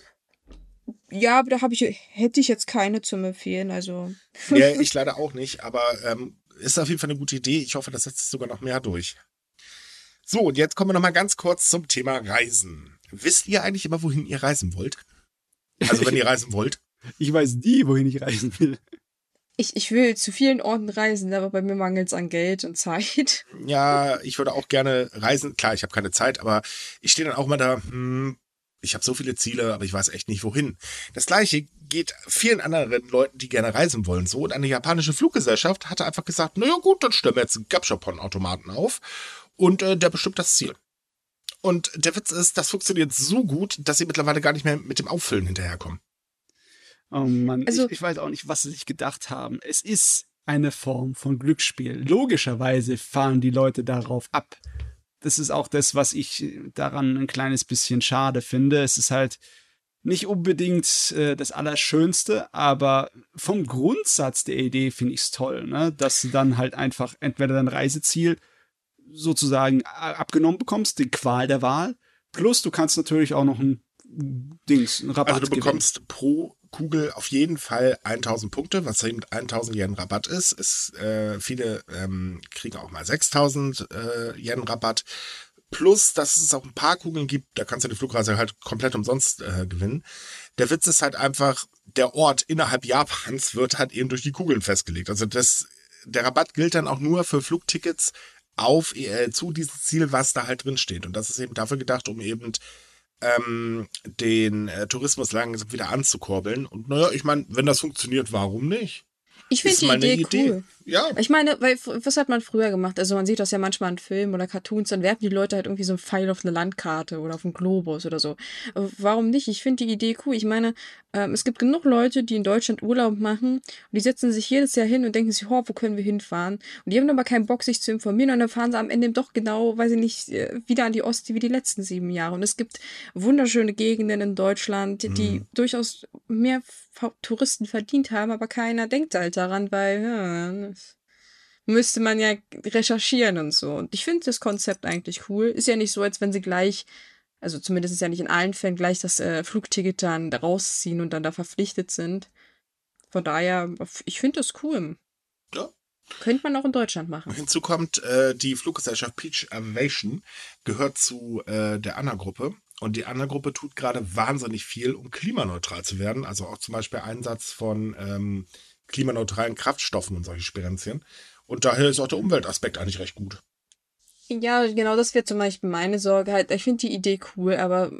Ja, aber da habe ich, hätte ich jetzt keine zum Empfehlen. Also Ja, ich leider auch nicht, aber ähm, ist auf jeden Fall eine gute Idee. Ich hoffe, das setzt sich sogar noch mehr durch. So, und jetzt kommen wir noch mal ganz kurz zum Thema Reisen. Wisst ihr eigentlich immer, wohin ihr reisen wollt? Also, wenn ihr reisen wollt. Ich weiß nie, wohin ich reisen will. ich, ich will zu vielen Orten reisen, aber bei mir mangelt es an Geld und Zeit. Ja, ich würde auch gerne reisen. Klar, ich habe keine Zeit, aber ich stehe dann auch mal da, hm, ich habe so viele Ziele, aber ich weiß echt nicht wohin. Das gleiche geht vielen anderen Leuten, die gerne reisen wollen, so. Und eine japanische Fluggesellschaft hatte einfach gesagt, naja gut, dann stellen wir jetzt einen Gapshopon-Automaten auf und äh, der bestimmt das Ziel. Und der Witz ist, das funktioniert so gut, dass sie mittlerweile gar nicht mehr mit dem Auffüllen hinterherkommen. Oh Mann, Also- ich, ich weiß auch nicht, was sie sich gedacht haben. Es ist eine Form von Glücksspiel. Logischerweise fahren die Leute darauf ab. Das ist auch das, was ich daran ein kleines bisschen schade finde. Es ist halt nicht unbedingt äh, das Allerschönste, aber vom Grundsatz der Idee finde ich es toll, ne? dass du dann halt einfach entweder dein Reiseziel sozusagen a- abgenommen bekommst, die Qual der Wahl, plus du kannst natürlich auch noch ein Dings, einen Rabatt Also du gewinnen. bekommst pro Kugel auf jeden Fall 1000 Punkte, was eben 1000 Yen Rabatt ist. ist äh, viele ähm, kriegen auch mal 6000 äh, Yen Rabatt. Plus, dass es auch ein paar Kugeln gibt, da kannst du die Flugreise halt komplett umsonst äh, gewinnen. Der Witz ist halt einfach, der Ort innerhalb Japans wird halt eben durch die Kugeln festgelegt. Also das, der Rabatt gilt dann auch nur für Flugtickets auf äh, zu diesem Ziel, was da halt drin steht. Und das ist eben dafür gedacht, um eben ähm, den äh, Tourismus langsam wieder anzukurbeln. Und naja, ich meine, wenn das funktioniert, warum nicht? Ich finde Ist die eine Idee, cool. Ja, Ich meine, weil was hat man früher gemacht? Also man sieht das ja manchmal in Filmen oder Cartoons, dann werfen die Leute halt irgendwie so einen Pfeil auf eine Landkarte oder auf einen Globus oder so. Warum nicht? Ich finde die Idee cool. Ich meine, ähm, es gibt genug Leute, die in Deutschland Urlaub machen und die setzen sich jedes Jahr hin und denken sich, oh, wo können wir hinfahren? Und die haben aber keinen Bock, sich zu informieren und dann fahren sie am Ende doch genau, weiß ich nicht, äh, wieder an die Ostsee wie die letzten sieben Jahre. Und es gibt wunderschöne Gegenden in Deutschland, die durchaus mehr Touristen verdient haben, aber keiner denkt halt daran, weil ja, das müsste man ja recherchieren und so. Und ich finde das Konzept eigentlich cool. Ist ja nicht so, als wenn sie gleich, also zumindest ist ja nicht in allen Fällen gleich das äh, Flugticket dann rausziehen und dann da verpflichtet sind. Von daher, ich finde das cool. Ja. Könnte man auch in Deutschland machen. Hinzu kommt, äh, die Fluggesellschaft Peach Aviation gehört zu äh, der Anna-Gruppe. Und die Anna-Gruppe tut gerade wahnsinnig viel, um klimaneutral zu werden. Also auch zum Beispiel Einsatz von ähm, klimaneutralen Kraftstoffen und solche Sperenzien. Und daher ist auch der Umweltaspekt eigentlich recht gut. Ja, genau, das wäre zum Beispiel meine Sorge halt. Ich finde die Idee cool, aber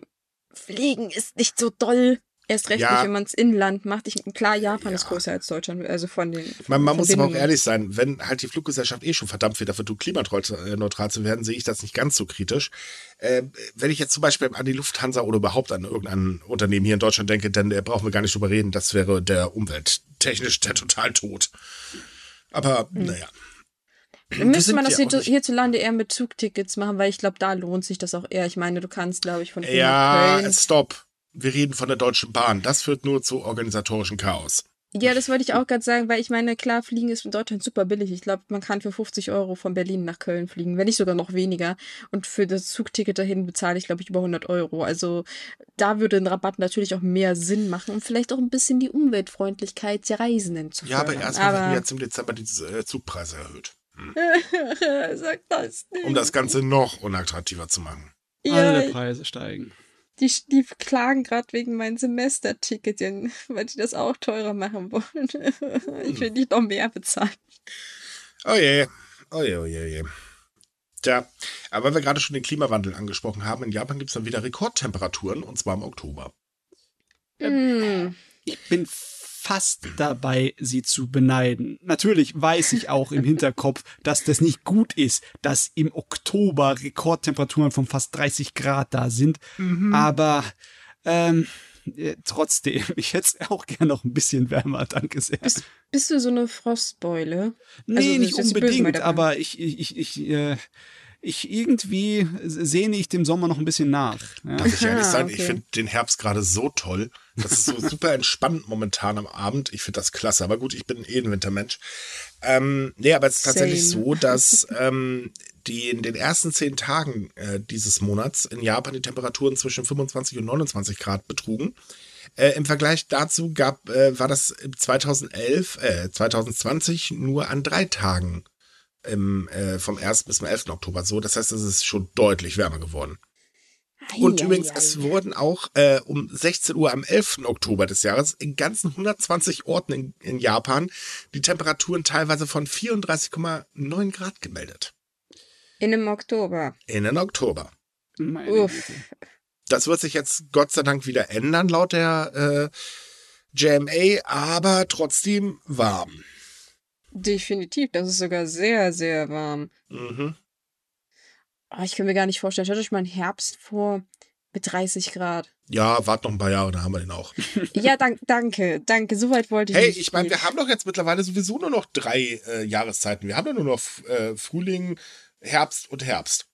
Fliegen ist nicht so doll. Erst recht Ja. nicht, wenn man es Inland macht. Ich, klar, Japan Ja. ist größer als Deutschland, also von den Man, man muss aber auch ehrlich sein, wenn halt die Fluggesellschaft eh schon verdammt viel dafür tut, klimaneutral zu werden, sehe ich das nicht ganz so kritisch. Äh, wenn ich jetzt zum Beispiel an die Lufthansa oder überhaupt an irgendein Unternehmen hier in Deutschland denke, dann äh, brauchen wir gar nicht drüber reden, das wäre der umwelttechnisch der Totaltod. Aber Hm. naja. Müsste man das hier, hierzulande eher mit Zugtickets machen, weil ich glaube, da lohnt sich das auch eher. Ich meine, du kannst, glaube ich, von Ja, Köln. stopp. Wir reden von der Deutschen Bahn. Das führt nur zu organisatorischem Chaos. Ja, das wollte ich auch gerade sagen, weil ich meine, klar, Fliegen ist in Deutschland super billig. Ich glaube, man kann für 50 Euro von Berlin nach Köln fliegen, wenn nicht sogar noch weniger. Und für das Zugticket dahin bezahle ich, glaube ich, über 100 Euro. Also da würde ein Rabatt natürlich auch mehr Sinn machen und vielleicht auch ein bisschen die Umweltfreundlichkeit der Reisenden zu Ja, aber fördern. erstmal aber jetzt im Dezember die äh, Zugpreise erhöht. Sag das nicht. Um das Ganze noch unattraktiver zu machen. Alle ja, Preise steigen. Die, die klagen gerade wegen meinem Semesterticket, denn- weil die das auch teurer machen wollen. ich will nicht noch mehr bezahlen. Oh je, oh je, oh je, oh je. Tja, aber weil wir gerade schon den Klimawandel angesprochen haben, in Japan gibt es dann wieder Rekordtemperaturen und zwar im Oktober. Hm. Ich bin fast dabei, sie zu beneiden. Natürlich weiß ich auch im Hinterkopf, dass das nicht gut ist, dass im Oktober Rekordtemperaturen von fast 30 Grad da sind. Aber ähm, äh, trotzdem, ich hätte es auch gern noch ein bisschen wärmer, danke sehr. Bist, bist du so eine Frostbeule? Nee, Also, nicht unbedingt, aber ich, ich, ich, ich, äh, ich irgendwie sehne ich dem Sommer noch ein bisschen nach. Ja. Darf ich ehrlich Aha, sein, ich okay. finde den Herbst gerade so toll. Das ist so super entspannt momentan am Abend. Ich finde das klasse. Aber gut, ich bin eh ein Wintermensch. Ähm, nee, aber es ist tatsächlich Same. so, dass ähm, die in den ersten zehn Tagen äh, dieses Monats in Japan die Temperaturen zwischen 25 und 29 Grad betrugen. Äh, Im Vergleich dazu gab, äh, war das 2011, äh, 2020 nur an drei Tagen im, äh, vom 1. bis zum 11. Oktober so. Das heißt, es ist schon deutlich wärmer geworden. Und Ei, übrigens, ei, es ei. wurden auch äh, um 16 Uhr am 11. Oktober des Jahres in ganzen 120 Orten in, in Japan die Temperaturen teilweise von 34,9 Grad gemeldet. In einem Oktober. In den Oktober. Meine Uff. Das wird sich jetzt Gott sei Dank wieder ändern, laut der äh, JMA, aber trotzdem warm. Definitiv. Das ist sogar sehr, sehr warm. Mhm. Oh, ich kann mir gar nicht vorstellen. Stellt euch mal einen Herbst vor mit 30 Grad. Ja, wart noch ein paar Jahre, dann haben wir den auch. Ja, dank, danke, danke. Soweit wollte ich Hey, ich meine, wir haben doch jetzt mittlerweile sowieso nur noch drei äh, Jahreszeiten. Wir haben ja nur noch äh, Frühling, Herbst und Herbst.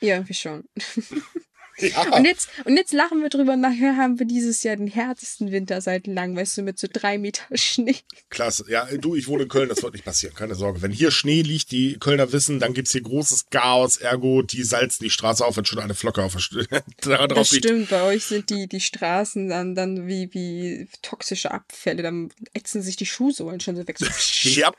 Ja, irgendwie schon. Ja. Und jetzt, und jetzt lachen wir drüber. Nachher haben wir dieses Jahr den härtesten Winter seit langem, weißt du, mit so drei Meter Schnee. Klasse. Ja, du, ich wohne in Köln, das wird nicht passieren, keine Sorge. Wenn hier Schnee liegt, die Kölner wissen, dann gibt's hier großes Chaos, ergo, die salzen die Straße auf, wenn schon eine Flocke auf der Das liegt. stimmt, bei euch sind die, die Straßen dann, dann wie, wie toxische Abfälle. Dann ätzen sich die Schuhsohlen schon so weg. Ja,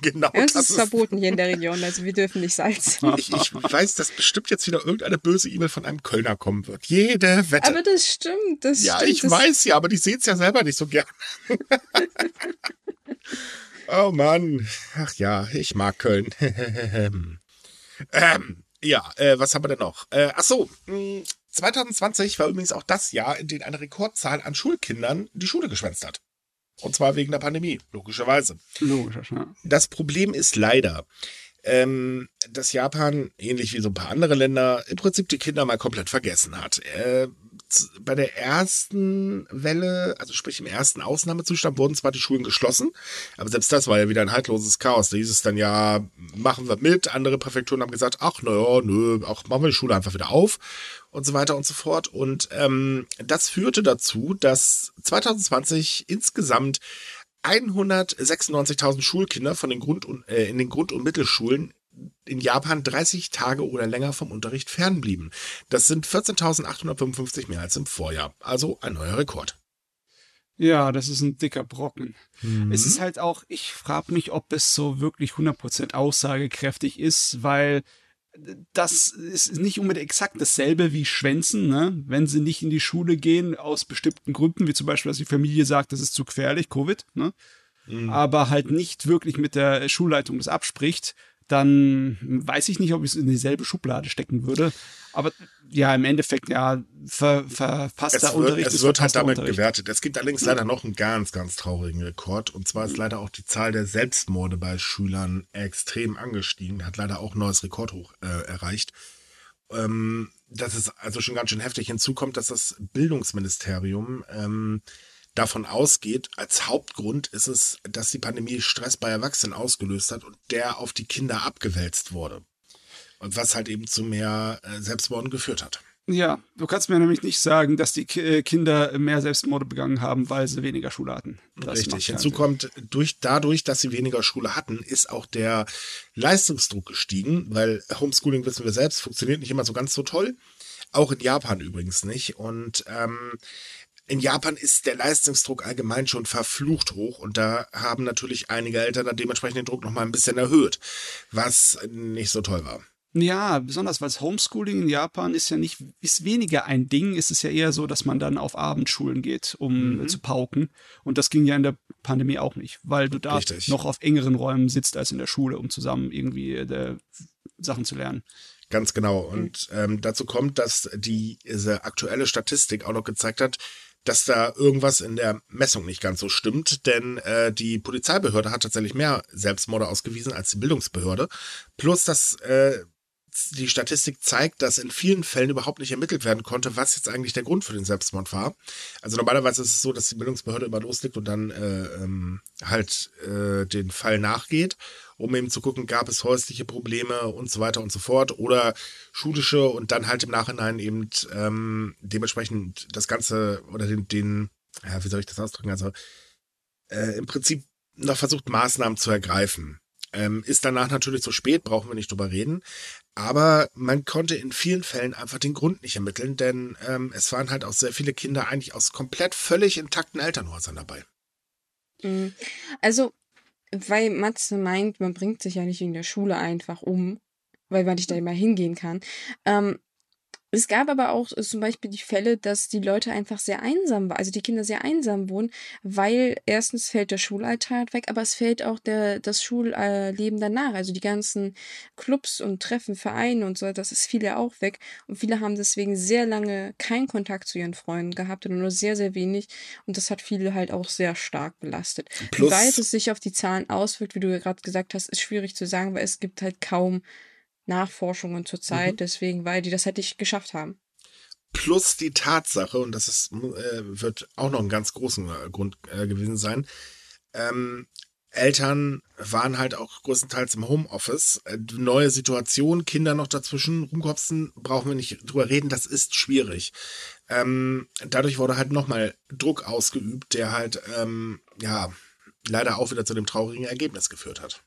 genau. Ja, das das ist verboten hier in der Region, also wir dürfen nicht salzen. ich, ich weiß, dass bestimmt jetzt wieder irgendeine böse E-Mail von einem Kölner kommen wird. Jede Wette. Aber das stimmt, das ja, stimmt. ich das, weiß ja, aber die sehen's ja selber nicht so gern. oh Mann. Ach ja, ich mag Köln. ähm, ja, äh, was haben wir denn noch? Äh, ach so, mh, 2020 war übrigens auch das Jahr, in dem eine Rekordzahl an Schulkindern die Schule geschwänzt hat. Und zwar wegen der Pandemie, logischerweise. Logisch, ja. Das Problem ist leider, ähm, dass Japan, ähnlich wie so ein paar andere Länder, im Prinzip die Kinder mal komplett vergessen hat. Äh, bei der ersten Welle, also sprich im ersten Ausnahmezustand, wurden zwar die Schulen geschlossen, aber selbst das war ja wieder ein haltloses Chaos. Da hieß es dann ja, machen wir mit. Andere Präfekturen haben gesagt, ach naja, nö, auch machen wir die Schule einfach wieder auf und so weiter und so fort. Und ähm, das führte dazu, dass 2020 insgesamt 196.000 Schulkinder von den Grund und, äh, in den Grund- und Mittelschulen in Japan 30 Tage oder länger vom Unterricht fernblieben. Das sind 14.855 mehr als im Vorjahr. Also ein neuer Rekord. Ja, das ist ein dicker Brocken. Mhm. Es ist halt auch, ich frage mich, ob es so wirklich 100% aussagekräftig ist, weil das ist nicht unbedingt exakt dasselbe wie Schwänzen, ne? wenn sie nicht in die Schule gehen aus bestimmten Gründen, wie zum Beispiel, dass die Familie sagt, das ist zu gefährlich, Covid, ne? aber halt nicht wirklich mit der Schulleitung das abspricht, dann weiß ich nicht, ob ich es in dieselbe Schublade stecken würde. Aber ja, im Endeffekt, ja, ver, verfasster Es wird, Unterricht es ist wird halt damit Unterricht. gewertet. Es gibt allerdings leider noch einen ganz, ganz traurigen Rekord. Und zwar ist leider auch die Zahl der Selbstmorde bei Schülern extrem angestiegen. Hat leider auch ein neues Rekordhoch äh, erreicht. Ähm, das ist also schon ganz schön heftig. Hinzu kommt, dass das Bildungsministerium ähm, davon ausgeht, als Hauptgrund ist es, dass die Pandemie Stress bei Erwachsenen ausgelöst hat und der auf die Kinder abgewälzt wurde. Und was halt eben zu mehr äh, Selbstmorden geführt hat. Ja, du kannst mir nämlich nicht sagen, dass die äh, Kinder mehr Selbstmorde begangen haben, weil sie weniger Schule hatten. Das Richtig. Hinzu kommt, durch, dadurch, dass sie weniger Schule hatten, ist auch der Leistungsdruck gestiegen, weil Homeschooling, wissen wir selbst, funktioniert nicht immer so ganz so toll. Auch in Japan übrigens nicht. Und ähm, in Japan ist der Leistungsdruck allgemein schon verflucht hoch und da haben natürlich einige Eltern dann dementsprechend den Druck nochmal ein bisschen erhöht, was nicht so toll war. Ja, besonders weil Homeschooling in Japan ist ja nicht, ist weniger ein Ding. Es ist ja eher so, dass man dann auf Abendschulen geht, um Mhm. zu pauken. Und das ging ja in der Pandemie auch nicht, weil du da Richtig. noch auf engeren Räumen sitzt als in der Schule, um zusammen irgendwie äh, Sachen zu lernen. Ganz genau. Und ähm, dazu kommt, dass die, diese aktuelle Statistik auch noch gezeigt hat, dass da irgendwas in der Messung nicht ganz so stimmt, denn äh, die Polizeibehörde hat tatsächlich mehr Selbstmorde ausgewiesen als die Bildungsbehörde. Plus, dass äh, die Statistik zeigt, dass in vielen Fällen überhaupt nicht ermittelt werden konnte, was jetzt eigentlich der Grund für den Selbstmord war. Also normalerweise ist es so, dass die Bildungsbehörde immer loslegt und dann äh, ähm, halt äh, den Fall nachgeht, um eben zu gucken, gab es häusliche Probleme und so weiter und so fort oder schulische und dann halt im Nachhinein eben ähm, dementsprechend das Ganze oder den, den ja, wie soll ich das ausdrücken? Also äh, im Prinzip noch versucht, Maßnahmen zu ergreifen. Ähm, ist danach natürlich zu spät, brauchen wir nicht drüber reden. Aber man konnte in vielen Fällen einfach den Grund nicht ermitteln, denn ähm, es waren halt auch sehr viele Kinder eigentlich aus komplett völlig intakten Elternhäusern dabei. Mhm. Also, weil Matze meint, man bringt sich ja nicht in der Schule einfach um, weil man nicht da immer hingehen kann. Ähm, es gab aber auch äh, zum Beispiel die Fälle, dass die Leute einfach sehr einsam waren, also die Kinder sehr einsam wohnen, weil erstens fällt der Schulalltag weg, aber es fällt auch der, das Schulleben danach. Also die ganzen Clubs und Treffen, Vereine und so, das ist viele auch weg. Und viele haben deswegen sehr lange keinen Kontakt zu ihren Freunden gehabt oder nur sehr, sehr wenig. Und das hat viele halt auch sehr stark belastet. Plus, wie weit es sich auf die Zahlen auswirkt, wie du ja gerade gesagt hast, ist schwierig zu sagen, weil es gibt halt kaum Nachforschungen zurzeit, mhm. deswegen, weil die das halt nicht geschafft haben. Plus die Tatsache, und das ist, äh, wird auch noch ein ganz großer Grund äh, gewesen sein, ähm, Eltern waren halt auch größtenteils im Homeoffice. Äh, neue Situation, Kinder noch dazwischen rumkopsen, brauchen wir nicht drüber reden, das ist schwierig. Ähm, dadurch wurde halt nochmal Druck ausgeübt, der halt, ähm, ja, leider auch wieder zu dem traurigen Ergebnis geführt hat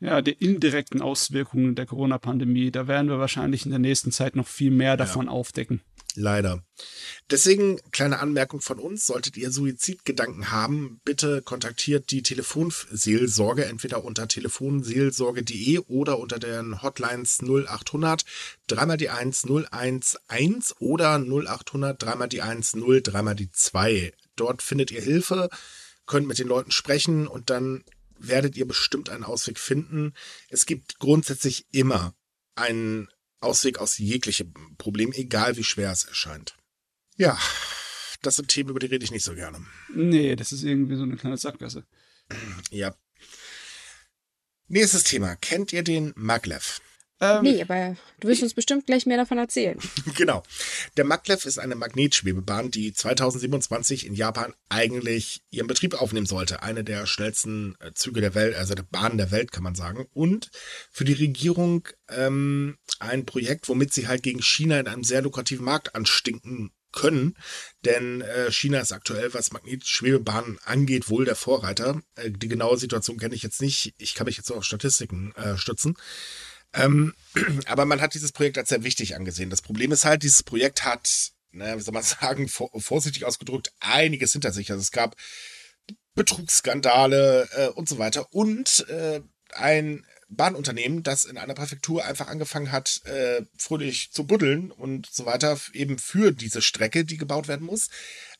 ja, die indirekten Auswirkungen der Corona-Pandemie. Da werden wir wahrscheinlich in der nächsten Zeit noch viel mehr davon ja. aufdecken. Leider. Deswegen, kleine Anmerkung von uns, solltet ihr Suizidgedanken haben, bitte kontaktiert die Telefonseelsorge, entweder unter telefonseelsorge.de oder unter den Hotlines 0800 dreimal die 1 011 oder 0800 dreimal die 1 0 dreimal die 2. Dort findet ihr Hilfe, könnt mit den Leuten sprechen und dann werdet ihr bestimmt einen Ausweg finden. Es gibt grundsätzlich immer einen Ausweg aus jeglichem Problem, egal wie schwer es erscheint. Ja, das sind Themen, über die rede ich nicht so gerne. Nee, das ist irgendwie so eine kleine Sackgasse. Ja. Nächstes Thema. Kennt ihr den Maglev? Ähm, nee, aber du wirst uns bestimmt gleich mehr davon erzählen. genau. Der Maglev ist eine Magnetschwebebahn, die 2027 in Japan eigentlich ihren Betrieb aufnehmen sollte. Eine der schnellsten äh, Züge der Welt, also der Bahn der Welt, kann man sagen. Und für die Regierung ähm, ein Projekt, womit sie halt gegen China in einem sehr lukrativen Markt anstinken können, denn äh, China ist aktuell, was Magnetschwebebahnen angeht, wohl der Vorreiter. Äh, die genaue Situation kenne ich jetzt nicht. Ich kann mich jetzt nur auf Statistiken äh, stützen. Ähm, aber man hat dieses Projekt als sehr wichtig angesehen. Das Problem ist halt, dieses Projekt hat, ne, wie soll man sagen, vor, vorsichtig ausgedrückt, einiges hinter sich. Also es gab Betrugsskandale äh, und so weiter und äh, ein Bahnunternehmen, das in einer Präfektur einfach angefangen hat, äh, fröhlich zu buddeln und so weiter, eben für diese Strecke, die gebaut werden muss.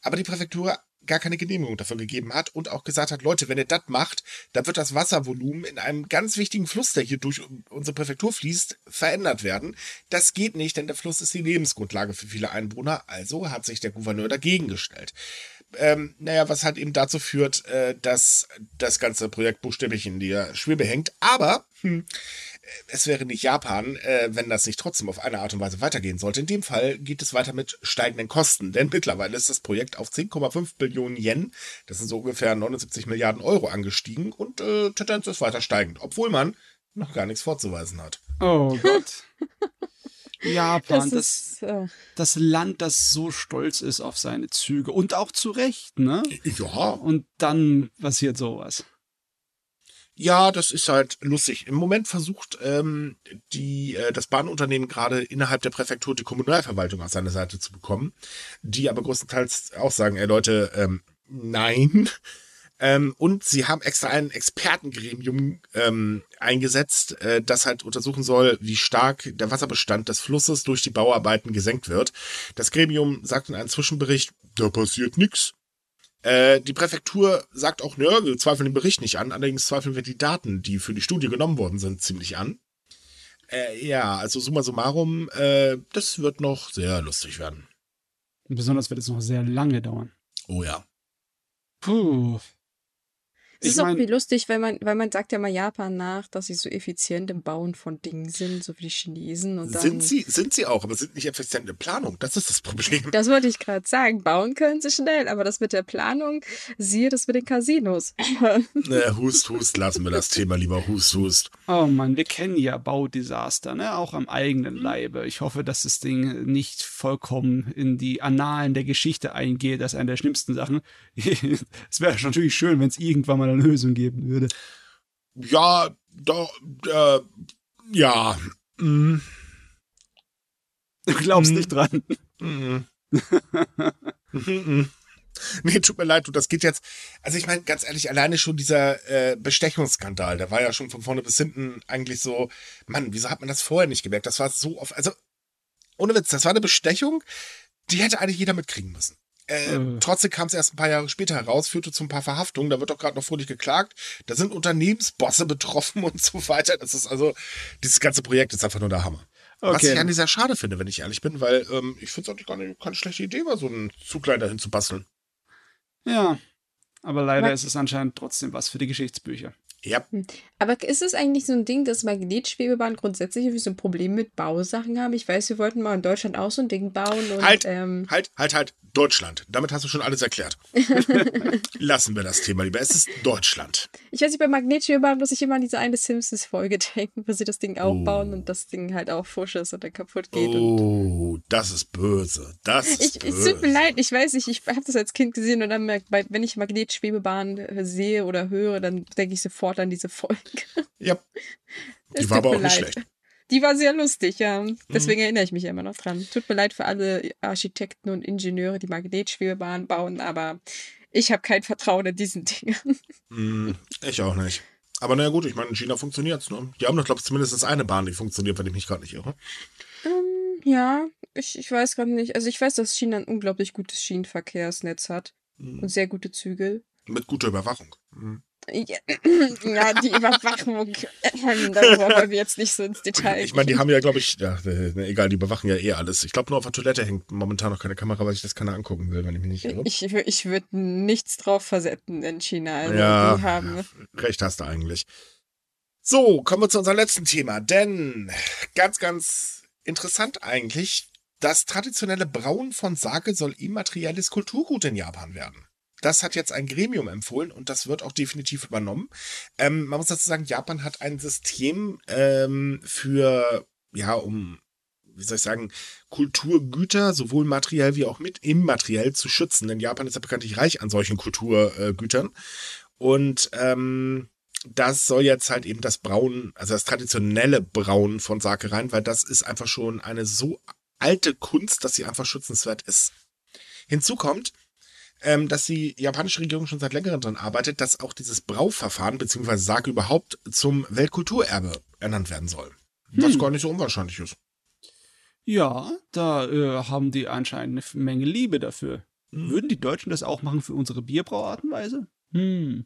Aber die Präfektur gar keine Genehmigung dafür gegeben hat und auch gesagt hat, Leute, wenn ihr das macht, dann wird das Wasservolumen in einem ganz wichtigen Fluss, der hier durch unsere Präfektur fließt, verändert werden. Das geht nicht, denn der Fluss ist die Lebensgrundlage für viele Einwohner, also hat sich der Gouverneur dagegen gestellt. Ähm, naja, was halt eben dazu führt, äh, dass das ganze Projekt buchstäblich in der Schwebe hängt. Aber hm, es wäre nicht Japan, äh, wenn das nicht trotzdem auf eine Art und Weise weitergehen sollte. In dem Fall geht es weiter mit steigenden Kosten, denn mittlerweile ist das Projekt auf 10,5 Billionen Yen, das sind so ungefähr 79 Milliarden Euro angestiegen und äh, Tendenz ist weiter steigend, obwohl man noch gar nichts vorzuweisen hat. Oh Gott. Japan, das, das, äh das, Land, das so stolz ist auf seine Züge und auch zu Recht, ne? Ja. Und dann passiert sowas. Ja, das ist halt lustig. Im Moment versucht ähm, die, äh, das Bahnunternehmen gerade innerhalb der Präfektur die Kommunalverwaltung auf seine Seite zu bekommen, die aber größtenteils auch sagen, ey Leute, ähm, nein. Ähm, und sie haben extra ein Expertengremium ähm, eingesetzt, äh, das halt untersuchen soll, wie stark der Wasserbestand des Flusses durch die Bauarbeiten gesenkt wird. Das Gremium sagt in einem Zwischenbericht, da passiert nichts. Äh, die Präfektur sagt auch, nö, wir zweifeln den Bericht nicht an, allerdings zweifeln wir die Daten, die für die Studie genommen worden sind, ziemlich an. Äh, ja, also summa summarum, äh, das wird noch sehr lustig werden. Und besonders wird es noch sehr lange dauern. Oh ja. Puh. Es ist auch wie lustig, weil man, weil man sagt ja mal Japan nach, dass sie so effizient im Bauen von Dingen sind, so wie die Chinesen. Und dann, Sind sie, sind sie auch, aber sind nicht effizient in Planung. Das ist das Problem. Das wollte ich gerade sagen. Bauen können sie schnell, aber das mit der Planung, siehe das mit den Casinos. Äh, hust, hust, lassen wir das Thema lieber. Hust, hust. Oh Mann, wir kennen ja Baudesaster, ne? Auch am eigenen Leibe. Ich hoffe, dass das Ding nicht vollkommen in die Annalen der Geschichte eingeht. Das ist eine der schlimmsten Sachen. es wäre natürlich schön, wenn es irgendwann mal eine Lösung geben würde. Ja, doch, äh, ja. Mm, Du glaubst Mhm. nicht dran. mm. Mhm. Nee, tut mir leid, du, das geht jetzt. Also ich meine, ganz ehrlich, alleine schon dieser äh, Bestechungsskandal, der war ja schon von vorne bis hinten eigentlich so, Mann, wieso hat man das vorher nicht gemerkt? Das war so oft, also ohne Witz, das war eine Bestechung, die hätte eigentlich jeder mitkriegen müssen. Äh, Äh. Trotzdem kam es erst ein paar Jahre später heraus, führte zu ein paar Verhaftungen, da wird doch gerade noch fröhlich geklagt, da sind Unternehmensbosse betroffen und so weiter. Das ist also, dieses ganze Projekt ist einfach nur der Hammer. Was ich Okay. eigentlich sehr schade finde, wenn ich ehrlich bin, weil ähm, ich finde es eigentlich gar nicht, keine schlechte Idee, mal so einen Zuglein dahin zu basteln. Ja. Aber leider Aber- ist es anscheinend trotzdem was für die Geschichtsbücher. Ja, Aber ist es eigentlich so ein Ding, dass Magnetschwebebahnen grundsätzlich irgendwie so ein Problem mit Bausachen haben? Ich weiß, wir wollten mal in Deutschland auch so ein Ding bauen und Halt. ähm, halt, halt, halt, Deutschland. Damit hast du schon alles erklärt. Lassen wir das Thema lieber. Es ist Deutschland. ich weiß nicht, bei Magnetschwebebahnen muss ich immer an diese eine Simpsons-Folge denken, wo sie das Ding auch Oh. bauen und das Ding halt auch fusch ist und dann kaputt geht. Oh, das ist böse. Das ist ich, es böse. tut mir leid, ich weiß nicht, ich habe das als Kind gesehen und dann, wenn ich Magnetschwebebahnen sehe oder höre, dann denke ich sofort an diese Folge. Ja, Es die war aber auch nicht schlecht. Die war sehr lustig, ja. Mhm. Deswegen erinnere ich mich immer noch dran. Tut mir leid für alle Architekten und Ingenieure, die Magnetschwebebahnen bauen, aber ich habe kein Vertrauen in diesen Dingen. Hm, ich auch nicht. Aber naja gut, ich meine, in China funktioniert's. Ne? Die haben doch, glaube ich, zumindest eine Bahn, die funktioniert, wenn ich mich gerade nicht irre. Ähm, ja, ich, ich weiß gerade nicht. Also ich weiß, dass China ein unglaublich gutes Schienenverkehrsnetz hat Hm. und sehr gute Züge. Mit guter Überwachung. Hm. Ja, die Überwachung. Darüber wollen wir jetzt nicht so ins Detail Ich meine, die haben ja, glaube ich, ja, äh, egal, die überwachen ja eh alles. Ich glaube, nur auf der Toilette hängt momentan noch keine Kamera, weil ich das keiner angucken will, wenn ich mich nicht irre. Ich, ich würde nichts drauf versetzen in China. Also Ja. haben. Recht hast du eigentlich. So, kommen wir zu unserem letzten Thema. Denn ganz, ganz interessant eigentlich, das traditionelle Brauen von Sake soll immaterielles Kulturgut in Japan werden. Das hat jetzt ein Gremium empfohlen und das wird auch definitiv übernommen. Ähm, man muss dazu sagen, Japan hat ein System ähm, für, ja, um, wie soll ich sagen, Kulturgüter, sowohl materiell wie auch mit immateriell zu schützen. Denn Japan ist ja bekanntlich reich an solchen Kulturgütern. Und ähm, das soll jetzt halt eben das Brauen, also das traditionelle Brauen von Sake rein, weil das ist einfach schon eine so alte Kunst, dass sie einfach schützenswert ist. Hinzu kommt, ähm, dass die japanische Regierung schon seit längerem daran arbeitet, dass auch dieses Brauverfahren beziehungsweise Sake überhaupt zum Weltkulturerbe ernannt werden soll. Was Hm. gar nicht so unwahrscheinlich ist. Ja, da äh, haben die anscheinend eine Menge Liebe dafür. Mhm. Würden die Deutschen das auch machen für unsere Bierbrauartenweise? Hm.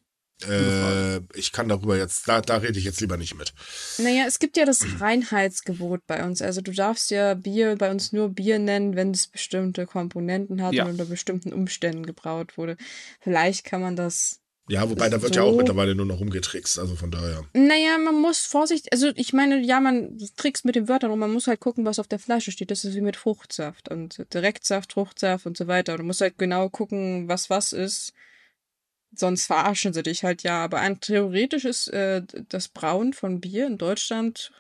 Äh, ich kann darüber jetzt, da, da rede ich jetzt lieber nicht mit. Naja, es gibt ja das Reinheitsgebot bei uns. Also du darfst ja Bier bei uns nur Bier nennen, wenn es bestimmte Komponenten hat Ja. und unter bestimmten Umständen gebraut wurde. Vielleicht kann man das. Ja, wobei da wird So. ja auch mittlerweile nur noch rumgetrickst, also von daher. Naja, man muss vorsichtig. Also ich meine, ja, man trickst mit den Wörtern und man muss halt gucken, was auf der Flasche steht. Das ist wie mit Fruchtsaft und Direktsaft, Fruchtsaft und so weiter. Du musst halt genau gucken, was was ist. Sonst verarschen sie dich halt ja. Aber ein, theoretisch ist äh, das Brauen von Bier in Deutschland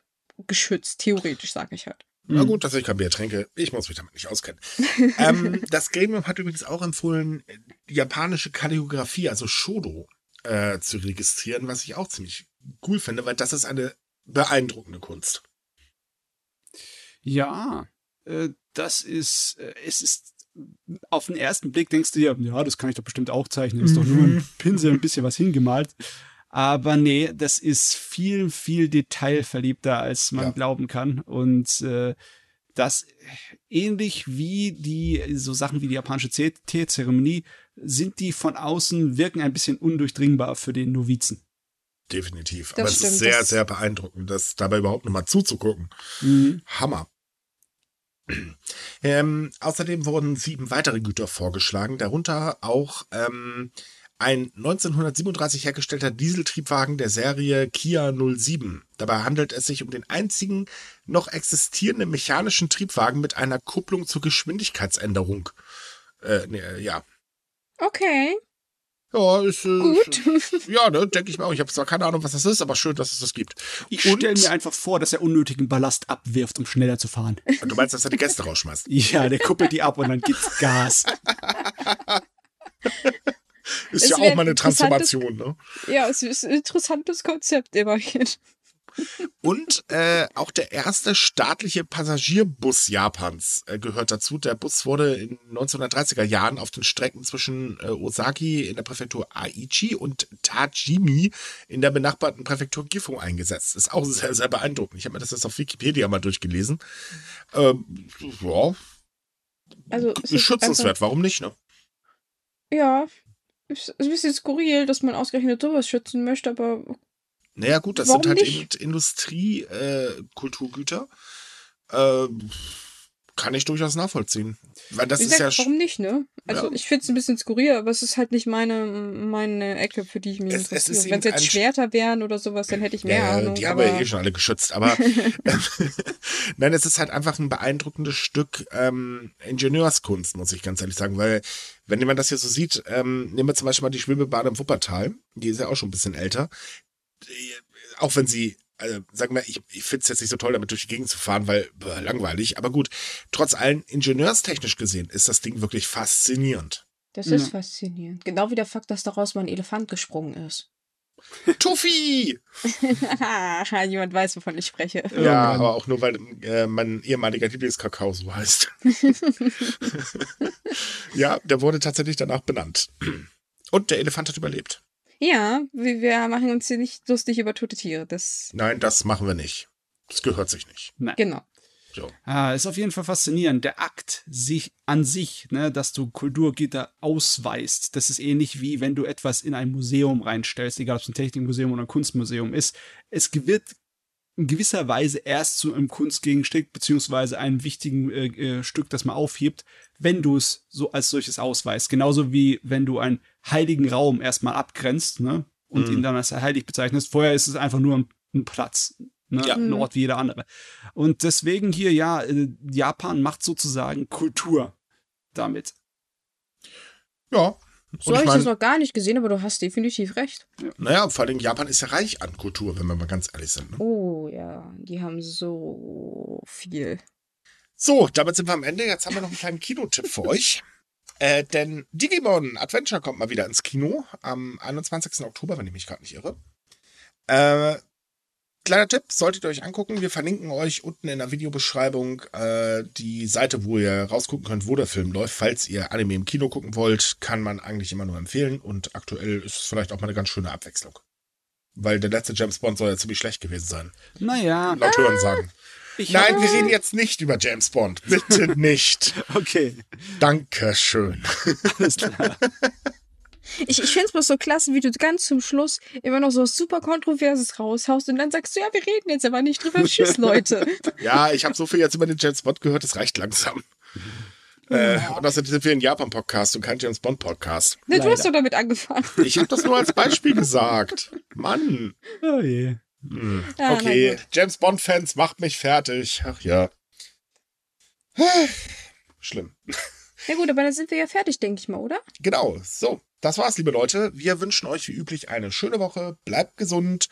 geschützt. Theoretisch, sage ich halt. Na Hm. gut, dass ich kein Bier trinke. Ich muss mich damit nicht auskennen. ähm, das Gremium hat übrigens auch empfohlen, die japanische Kalligrafie, also Shodo, äh, zu registrieren, was ich auch ziemlich cool finde, weil das ist eine beeindruckende Kunst. Ja, äh, das ist, äh, es ist, auf den ersten Blick denkst du dir, ja, das kann ich doch bestimmt auch zeichnen. Ist doch nur Mhm. ein Pinsel, ein bisschen was hingemalt. Aber nee, das ist viel, viel detailverliebter, als man Ja. glauben kann. Und äh, das ähnlich wie die, so Sachen wie die japanische Tee- Teezeremonie, sind die von außen, wirken ein bisschen undurchdringbar für den Novizen. Definitiv. Das Aber es stimmt, ist sehr, sehr beeindruckend, das dabei überhaupt noch mal zuzugucken. Mhm. Hammer. Ähm, außerdem wurden sieben weitere Güter vorgeschlagen, darunter auch ähm, ein 1937 hergestellter Dieseltriebwagen der Serie Kia 07. Dabei handelt es sich um den einzigen noch existierenden mechanischen Triebwagen mit einer Kupplung zur Geschwindigkeitsänderung. Äh, ne, ja. Okay. Ja, ist, äh, Gut. Ja, ne, denke ich mir auch. Ich habe zwar keine Ahnung, was das ist, aber schön, dass es das gibt. Ich stelle mir einfach vor, dass er unnötigen Ballast abwirft, um schneller zu fahren. Und du meinst, dass er die Gäste rausschmeißt? Ja, der kuppelt die ab und dann gibt's Gas. Ist Es ja auch mal eine Transformation, ne? Ja, es ist ein interessantes Konzept immerhin. Und äh, auch der erste staatliche Passagierbus Japans äh, gehört dazu. Der Bus wurde in 1930er Jahren auf den Strecken zwischen äh, Osaki in der Präfektur Aichi und Tajimi in der benachbarten Präfektur Gifu eingesetzt. Ist auch sehr, sehr beeindruckend. Ich habe mir das jetzt auf Wikipedia mal durchgelesen. Ähm, ja, Also, ist schützenswert. Warum nicht, ne? Ja. Es ist ein bisschen skurril, dass man ausgerechnet sowas schützen möchte, aber Naja, gut, das Warum sind halt nicht? eben Industrie-Kulturgüter. Äh, kann ich durchaus nachvollziehen. Weil das wie ist gesagt, ja. warum nicht, ne? Also Ja. ich finde es ein bisschen skurril, aber es ist halt nicht meine, meine Ecke, für die ich mich interessiere. Wenn es jetzt Schwerter wären oder sowas, dann hätte ich mehr Ja, Ahnung. die haben wir ja eh schon alle geschützt, aber nein, es ist halt einfach ein beeindruckendes Stück ähm, Ingenieurskunst, muss ich ganz ehrlich sagen, weil wenn man das hier so sieht, ähm, nehmen wir zum Beispiel mal die Schwimmbahn im Wuppertal, die ist ja auch schon ein bisschen älter, auch wenn sie, also sagen wir, ich, ich finde es jetzt nicht so toll, damit durch die Gegend zu fahren, weil boah, langweilig, aber gut, trotz allem ingenieurstechnisch gesehen ist das Ding wirklich faszinierend. das Ja. ist faszinierend. Genau wie der Fakt, dass daraus mal ein Elefant gesprungen ist. Tuffy! Jemand weiß, wovon ich spreche. Ja, aber auch nur, weil äh, mein ehemaliger Lieblingskakao so heißt. ja, der wurde tatsächlich danach benannt. Und der Elefant hat überlebt. Ja, wir, machen uns hier nicht lustig über tote Tiere. Das, Nein, das machen wir nicht. Das gehört sich nicht. genau. So. Ah, ist auf jeden Fall faszinierend. Der Akt sich an sich, ne, dass du Kulturgitter ausweist, das ist ähnlich wie wenn du etwas in ein Museum reinstellst, egal ob es ein Technikmuseum oder ein Kunstmuseum ist. Es wird in gewisser Weise erst zu einem Kunstgegenstück beziehungsweise einem wichtigen äh, äh, Stück, das man aufhebt, wenn du es so als solches ausweist. Genauso wie wenn du einen heiligen Raum erstmal abgrenzt, ne, und Mhm. ihn dann als heilig bezeichnest. Vorher ist es einfach nur ein, ein Platz, ne, Ja. ein Ort wie jeder andere. Und deswegen hier, ja, äh, Japan macht sozusagen Kultur damit. Ja. So habe ich ich das noch gar nicht gesehen, aber du hast definitiv recht. naja, vor allem Japan ist ja reich an Kultur, wenn wir mal ganz ehrlich sind. Ne? Oh ja, die haben so viel. So, damit sind wir am Ende. Jetzt haben wir noch einen kleinen Kinotipp für euch. Äh, denn Digimon Adventure kommt mal wieder ins Kino am 21. Oktober, wenn ich mich gerade nicht irre. Äh, kleiner Tipp, solltet ihr euch angucken. Wir verlinken euch unten in der Videobeschreibung äh, die Seite, wo ihr rausgucken könnt, wo der Film läuft. Falls ihr Anime im Kino gucken wollt, kann man eigentlich immer nur empfehlen. Und aktuell ist es vielleicht auch mal eine ganz schöne Abwechslung. Weil der letzte James Bond soll ja ziemlich schlecht gewesen sein. Naja, Laut Hören sagen. ich Nein, wir reden jetzt nicht über James Bond. Bitte nicht. Okay, Dankeschön. alles klar. Ich, ich finde es bloß so klasse, wie du ganz zum Schluss immer noch so was super Kontroverses raushaust und dann sagst du, ja, wir reden jetzt aber nicht drüber. Tschüss, Leute. Ja, ich habe so viel jetzt über den James Bond gehört, das reicht langsam. Äh, und außerdem sind wir ein Japan-Podcast und kein James Bond-Podcast. Ne, du hast doch damit angefangen. Ich habe das nur als Beispiel gesagt. Mann. Oh je. Hm. Ja, na Okay. James Bond-Fans, macht mich fertig. Ach ja. Schlimm. Ja gut, aber dann sind wir ja fertig, denke ich mal, oder? Genau, so. Das war's, liebe Leute. Wir wünschen euch wie üblich eine schöne Woche. Bleibt gesund.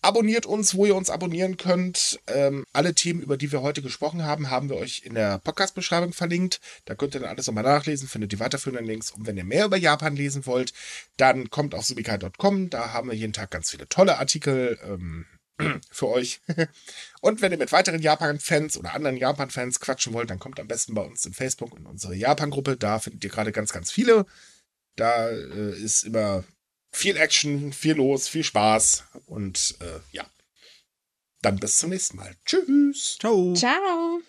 Abonniert uns, wo ihr uns abonnieren könnt. Ähm, alle Themen, über die wir heute gesprochen haben, haben wir euch in der Podcast-Beschreibung verlinkt. Da könnt ihr dann alles nochmal nachlesen, findet die weiterführenden Links. Und wenn ihr mehr über Japan lesen wollt, dann kommt auf subikai.com. Da haben wir jeden Tag ganz viele tolle Artikel ähm, für euch. Und wenn ihr mit weiteren Japan-Fans oder anderen Japan-Fans quatschen wollt, dann kommt am besten bei uns in Facebook in unsere Japan-Gruppe. Da findet ihr gerade ganz, ganz viele. Da äh, ist immer viel Action, viel los, viel Spaß und äh, ja. Dann bis zum nächsten Mal. Tschüss. Ciao. Ciao.